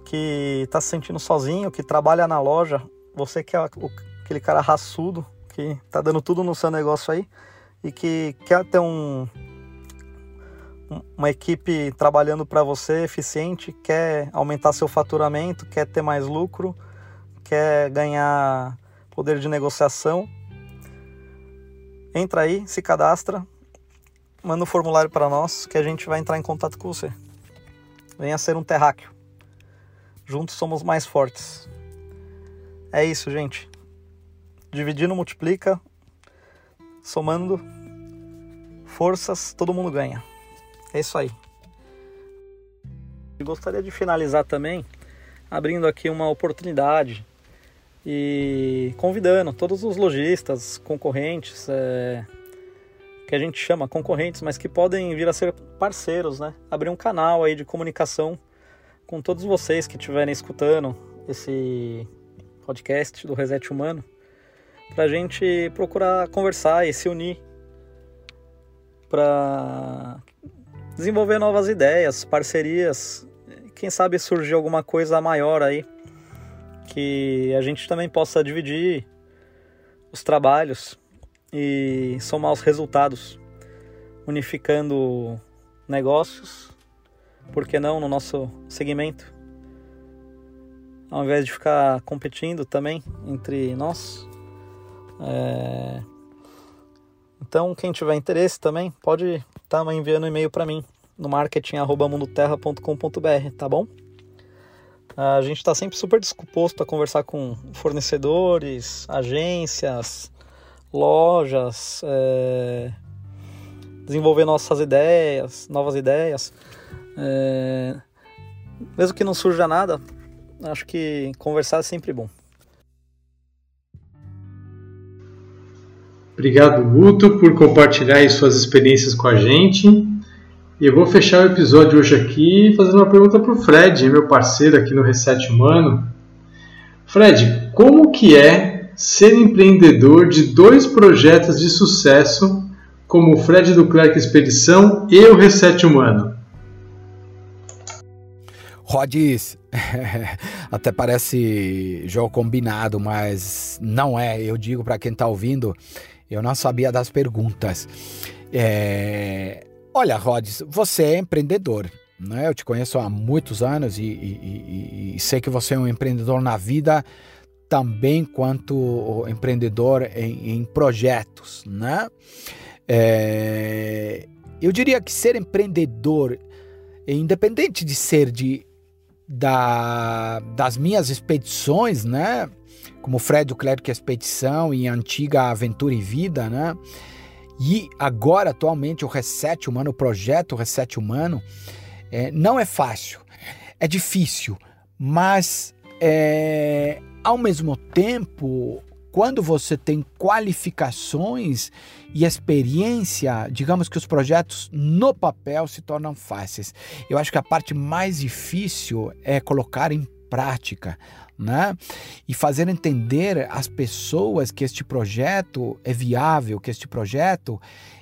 que está se sentindo sozinho, que trabalha na loja, você que é aquele cara raçudo, que está dando tudo no seu negócio aí e que quer ter um, uma equipe trabalhando para você, eficiente, quer aumentar seu faturamento, quer ter mais lucro, quer ganhar poder de negociação, entra aí, se cadastra, manda um formulário para nós que a gente vai entrar em contato com você. Venha ser um terráqueo. Juntos somos mais fortes. É isso, gente. Dividindo multiplica, somando forças, todo mundo ganha. É isso aí. Eu gostaria de finalizar também abrindo aqui uma oportunidade e convidando todos os lojistas, concorrentes, é, que a gente chama concorrentes, mas que podem vir a ser parceiros, né? Abrir um canal aí de comunicação com todos vocês que estiverem escutando esse podcast do Reset Humano, para a gente procurar conversar e se unir para desenvolver novas ideias, parcerias, quem sabe surgir alguma coisa maior aí que a gente também possa dividir os trabalhos e somar os resultados, unificando negócios, por que não no nosso segmento, ao invés de ficar competindo também entre nós. É... Então, quem tiver interesse também pode estar tá enviando um e-mail para mim no marketing@mundoterra.com.br, tá bom? A gente está sempre super disposto a conversar com fornecedores, agências, lojas, é... desenvolver nossas ideias, novas ideias. É... Mesmo que não surja nada, acho que conversar é sempre bom. Obrigado, Guto, por compartilhar suas experiências com a gente. E eu vou fechar o episódio hoje aqui fazendo uma pergunta para o Fred, meu parceiro aqui no Reset Humano. Fred, como que é ser empreendedor de dois projetos de sucesso como o Fred do Clerc Expedição e o Reset Humano? Rods, <laughs> até parece jogo combinado, mas não é. Eu digo para quem está ouvindo, eu não sabia das perguntas. É... Olha, Rods, você é empreendedor. Né? Eu te conheço há muitos anos e, e, e, e sei que você é um empreendedor na vida também quanto empreendedor em, em projetos, né? É, eu diria que ser empreendedor, independente de ser de da, das minhas expedições, né? como Fred do Clérigo Expedição e Antiga Aventura e Vida, né? E agora, atualmente, o Reset Humano, o projeto Reset Humano, É, não é fácil, é difícil, mas é, ao mesmo tempo, quando você tem qualificações e experiência, digamos que os projetos no papel se tornam fáceis. Eu acho que a parte mais difícil é colocar em prática. Né? E fazer entender às pessoas que este projeto é viável, que este projeto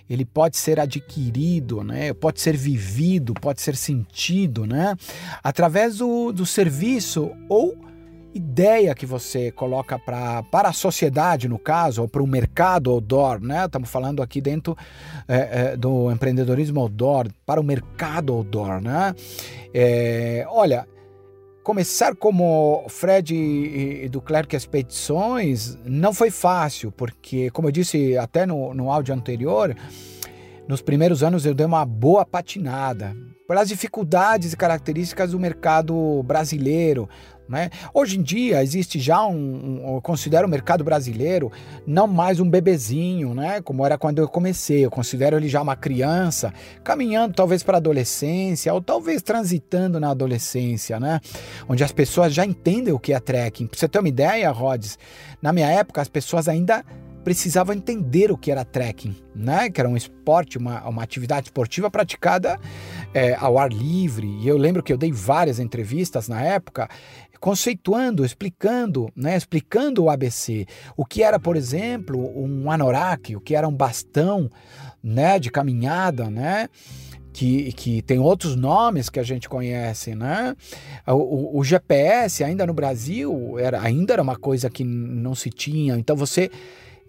ele pode ser adquirido, né? pode ser vivido, pode ser sentido né? através do, do serviço ou ideia que você coloca pra, para a sociedade, no caso, ou para o mercado outdoor, né? Estamos falando aqui dentro é, é, do empreendedorismo outdoor, para o mercado outdoor, né? É, olha, começar como Fred Duclerc Expedições não foi fácil, porque, como eu disse até no, no áudio anterior, nos primeiros anos eu dei uma boa patinada. Pelas dificuldades e características do mercado brasileiro, né? Hoje em dia existe já um, um, eu considero o mercado brasileiro não mais um bebezinho, né? como era quando eu comecei. Eu considero ele já uma criança, caminhando talvez para a adolescência, ou talvez transitando na adolescência, né? onde as pessoas já entendem o que é trekking. Para você ter uma ideia, Rods, na minha época as pessoas ainda precisavam entender o que era trekking, né? que era um esporte, uma, uma atividade esportiva praticada é, ao ar livre. E eu lembro que eu dei várias entrevistas na época conceituando, explicando, né, explicando o ABC. O que era, por exemplo, um anorak, o que era um bastão né, de caminhada, né? Que, que, tem outros nomes que a gente conhece, né? O, o, GPS ainda no Brasil era, ainda era uma coisa que não se tinha. Então você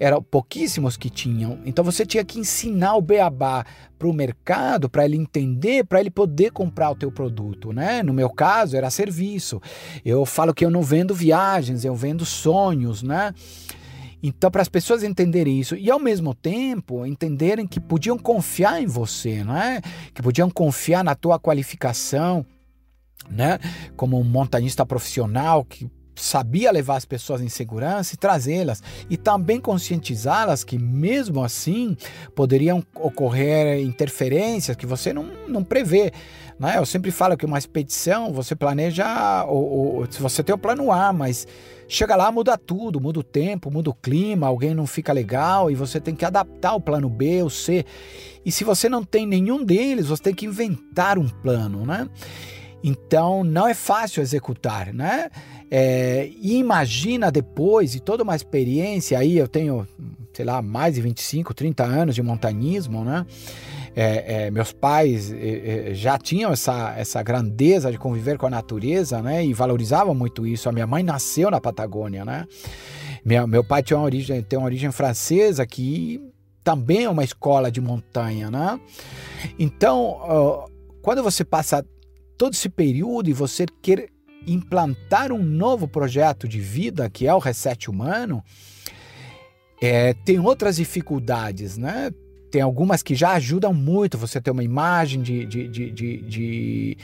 eram pouquíssimos que tinham. Então você tinha que ensinar o beabá para o mercado, para ele entender, para ele poder comprar o teu produto, né? No meu caso era serviço. Eu falo que eu não vendo viagens, eu vendo sonhos, né? Então, para as pessoas entenderem isso e ao mesmo tempo entenderem que podiam confiar em você, não é? Que podiam confiar na tua qualificação, né? Como um montanhista profissional que sabia levar as pessoas em segurança e trazê-las e também conscientizá-las que mesmo assim poderiam ocorrer interferências que você não, não prevê. Né? Eu sempre falo que uma expedição você planeja, ou, ou, você tem o plano A, mas chega lá muda tudo, muda o tempo, muda o clima, alguém não fica legal e você tem que adaptar o plano B, o C. E se você não tem nenhum deles, você tem que inventar um plano, né? Então não é fácil executar, né? É, imagina depois, e toda uma experiência aí, eu tenho, sei lá, mais de 25, 30 anos de montanismo, né? É, é, meus pais é, é, já tinham essa, essa grandeza de conviver com a natureza, né? E valorizavam muito isso. A minha mãe nasceu na Patagônia, né? Meu, meu pai tinha uma origem, tem uma origem francesa que também é uma escola de montanha, né? Então, quando você passa todo esse período e você quer implantar um novo projeto de vida, que é o Reset Humano, é, tem outras dificuldades, né? Tem algumas que já ajudam muito você ter uma imagem de, de, de, de,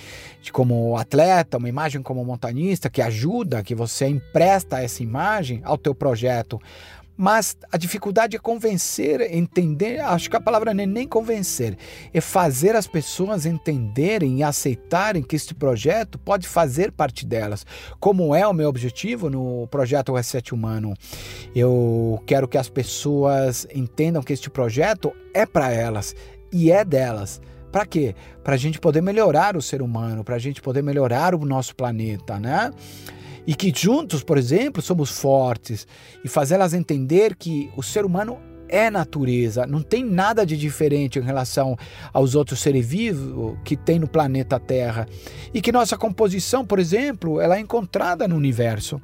de, como atleta, uma imagem como montanista, que ajuda, que você empresta essa imagem ao teu projeto. Mas a dificuldade é convencer, entender, acho que a palavra não é nem convencer, é fazer as pessoas entenderem e aceitarem que este projeto pode fazer parte delas. Como é o meu objetivo no projeto Reset Humano. Eu quero que as pessoas entendam que este projeto é para elas e é delas. Para quê? Para a gente poder melhorar o ser humano, para a gente poder melhorar o nosso planeta, né? E que juntos, por exemplo, somos fortes. E fazê-las entender que o ser humano é natureza, não tem nada de diferente em relação aos outros seres vivos que tem no planeta Terra. E que nossa composição, por exemplo, ela é encontrada no universo.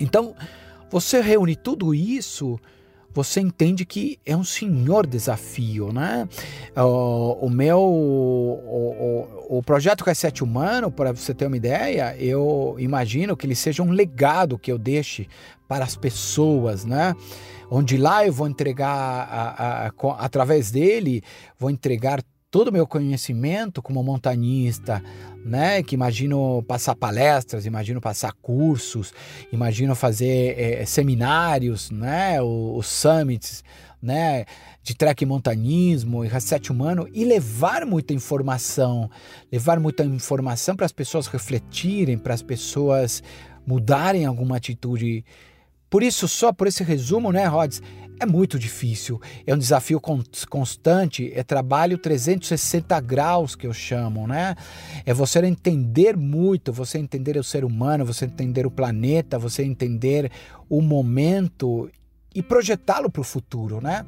Então, você reúne tudo isso você entende que é um senhor desafio, né? O, o meu o, o, o projeto Reset Humano, para você ter uma ideia, eu imagino que ele seja um legado que eu deixe para as pessoas, né? Onde lá eu vou entregar, a, a, a, através dele, vou entregar todo o meu conhecimento como montanista, né, que imagino passar palestras, imagino passar cursos, imagino fazer é, seminários, né, os, os summits, né, de trek montanismo e reset humano e levar muita informação, levar muita informação para as pessoas refletirem, para as pessoas mudarem alguma atitude. Por isso, só por esse resumo, né, Rods, é muito difícil. É um desafio constante, é trabalho 360 graus que eu chamo, né? É você entender muito, você entender o ser humano, você entender o planeta, você entender o momento e projetá-lo para o futuro, né?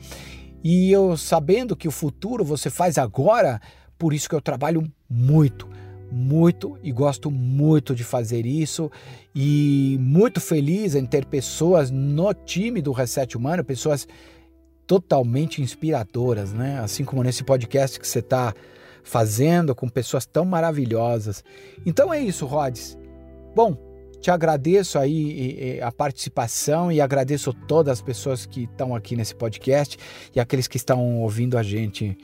E eu sabendo que o futuro você faz agora, por isso que eu trabalho muito, muito e gosto muito de fazer isso e muito feliz em ter pessoas no time do Reset Humano, pessoas totalmente inspiradoras, né? Assim como nesse podcast que você está fazendo com pessoas tão maravilhosas. Então é isso, Rods. Bom, te agradeço aí a participação e agradeço todas as pessoas que estão aqui nesse podcast e aqueles que estão ouvindo a gente.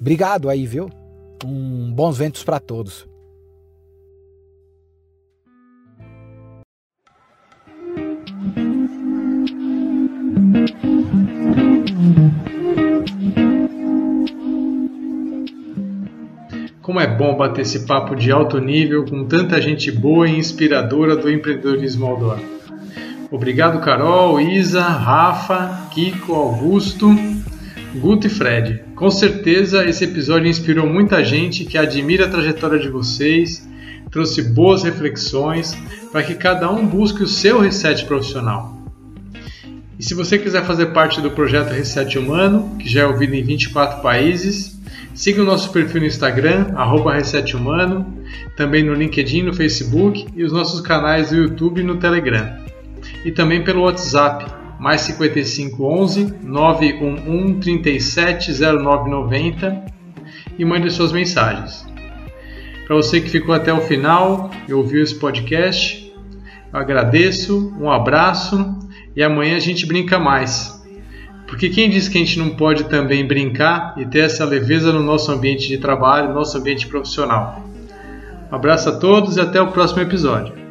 Obrigado aí, viu? Um bons ventos para todos. Como é bom bater esse papo de alto nível com tanta gente boa e inspiradora do empreendedorismo outdoor. Obrigado, Carol, Isa, Rafa, Kiko, Augusto, Guto e Fred. Com certeza esse episódio inspirou muita gente que admira a trajetória de vocês, trouxe boas reflexões para que cada um busque o seu reset profissional. E se você quiser fazer parte do projeto Reset Humano, que já é ouvido em 24 países, Siga o nosso perfil no Instagram, @resethumano, também no LinkedIn, no Facebook e os nossos canais do YouTube e no Telegram. E também pelo WhatsApp, mais 5511 911 370990 e mande suas mensagens. Para você que ficou até o final e ouviu esse podcast, eu agradeço, um abraço e amanhã a gente brinca mais. Porque quem diz que a gente não pode também brincar e ter essa leveza no nosso ambiente de trabalho, no nosso ambiente profissional? Um abraço a todos e até o próximo episódio.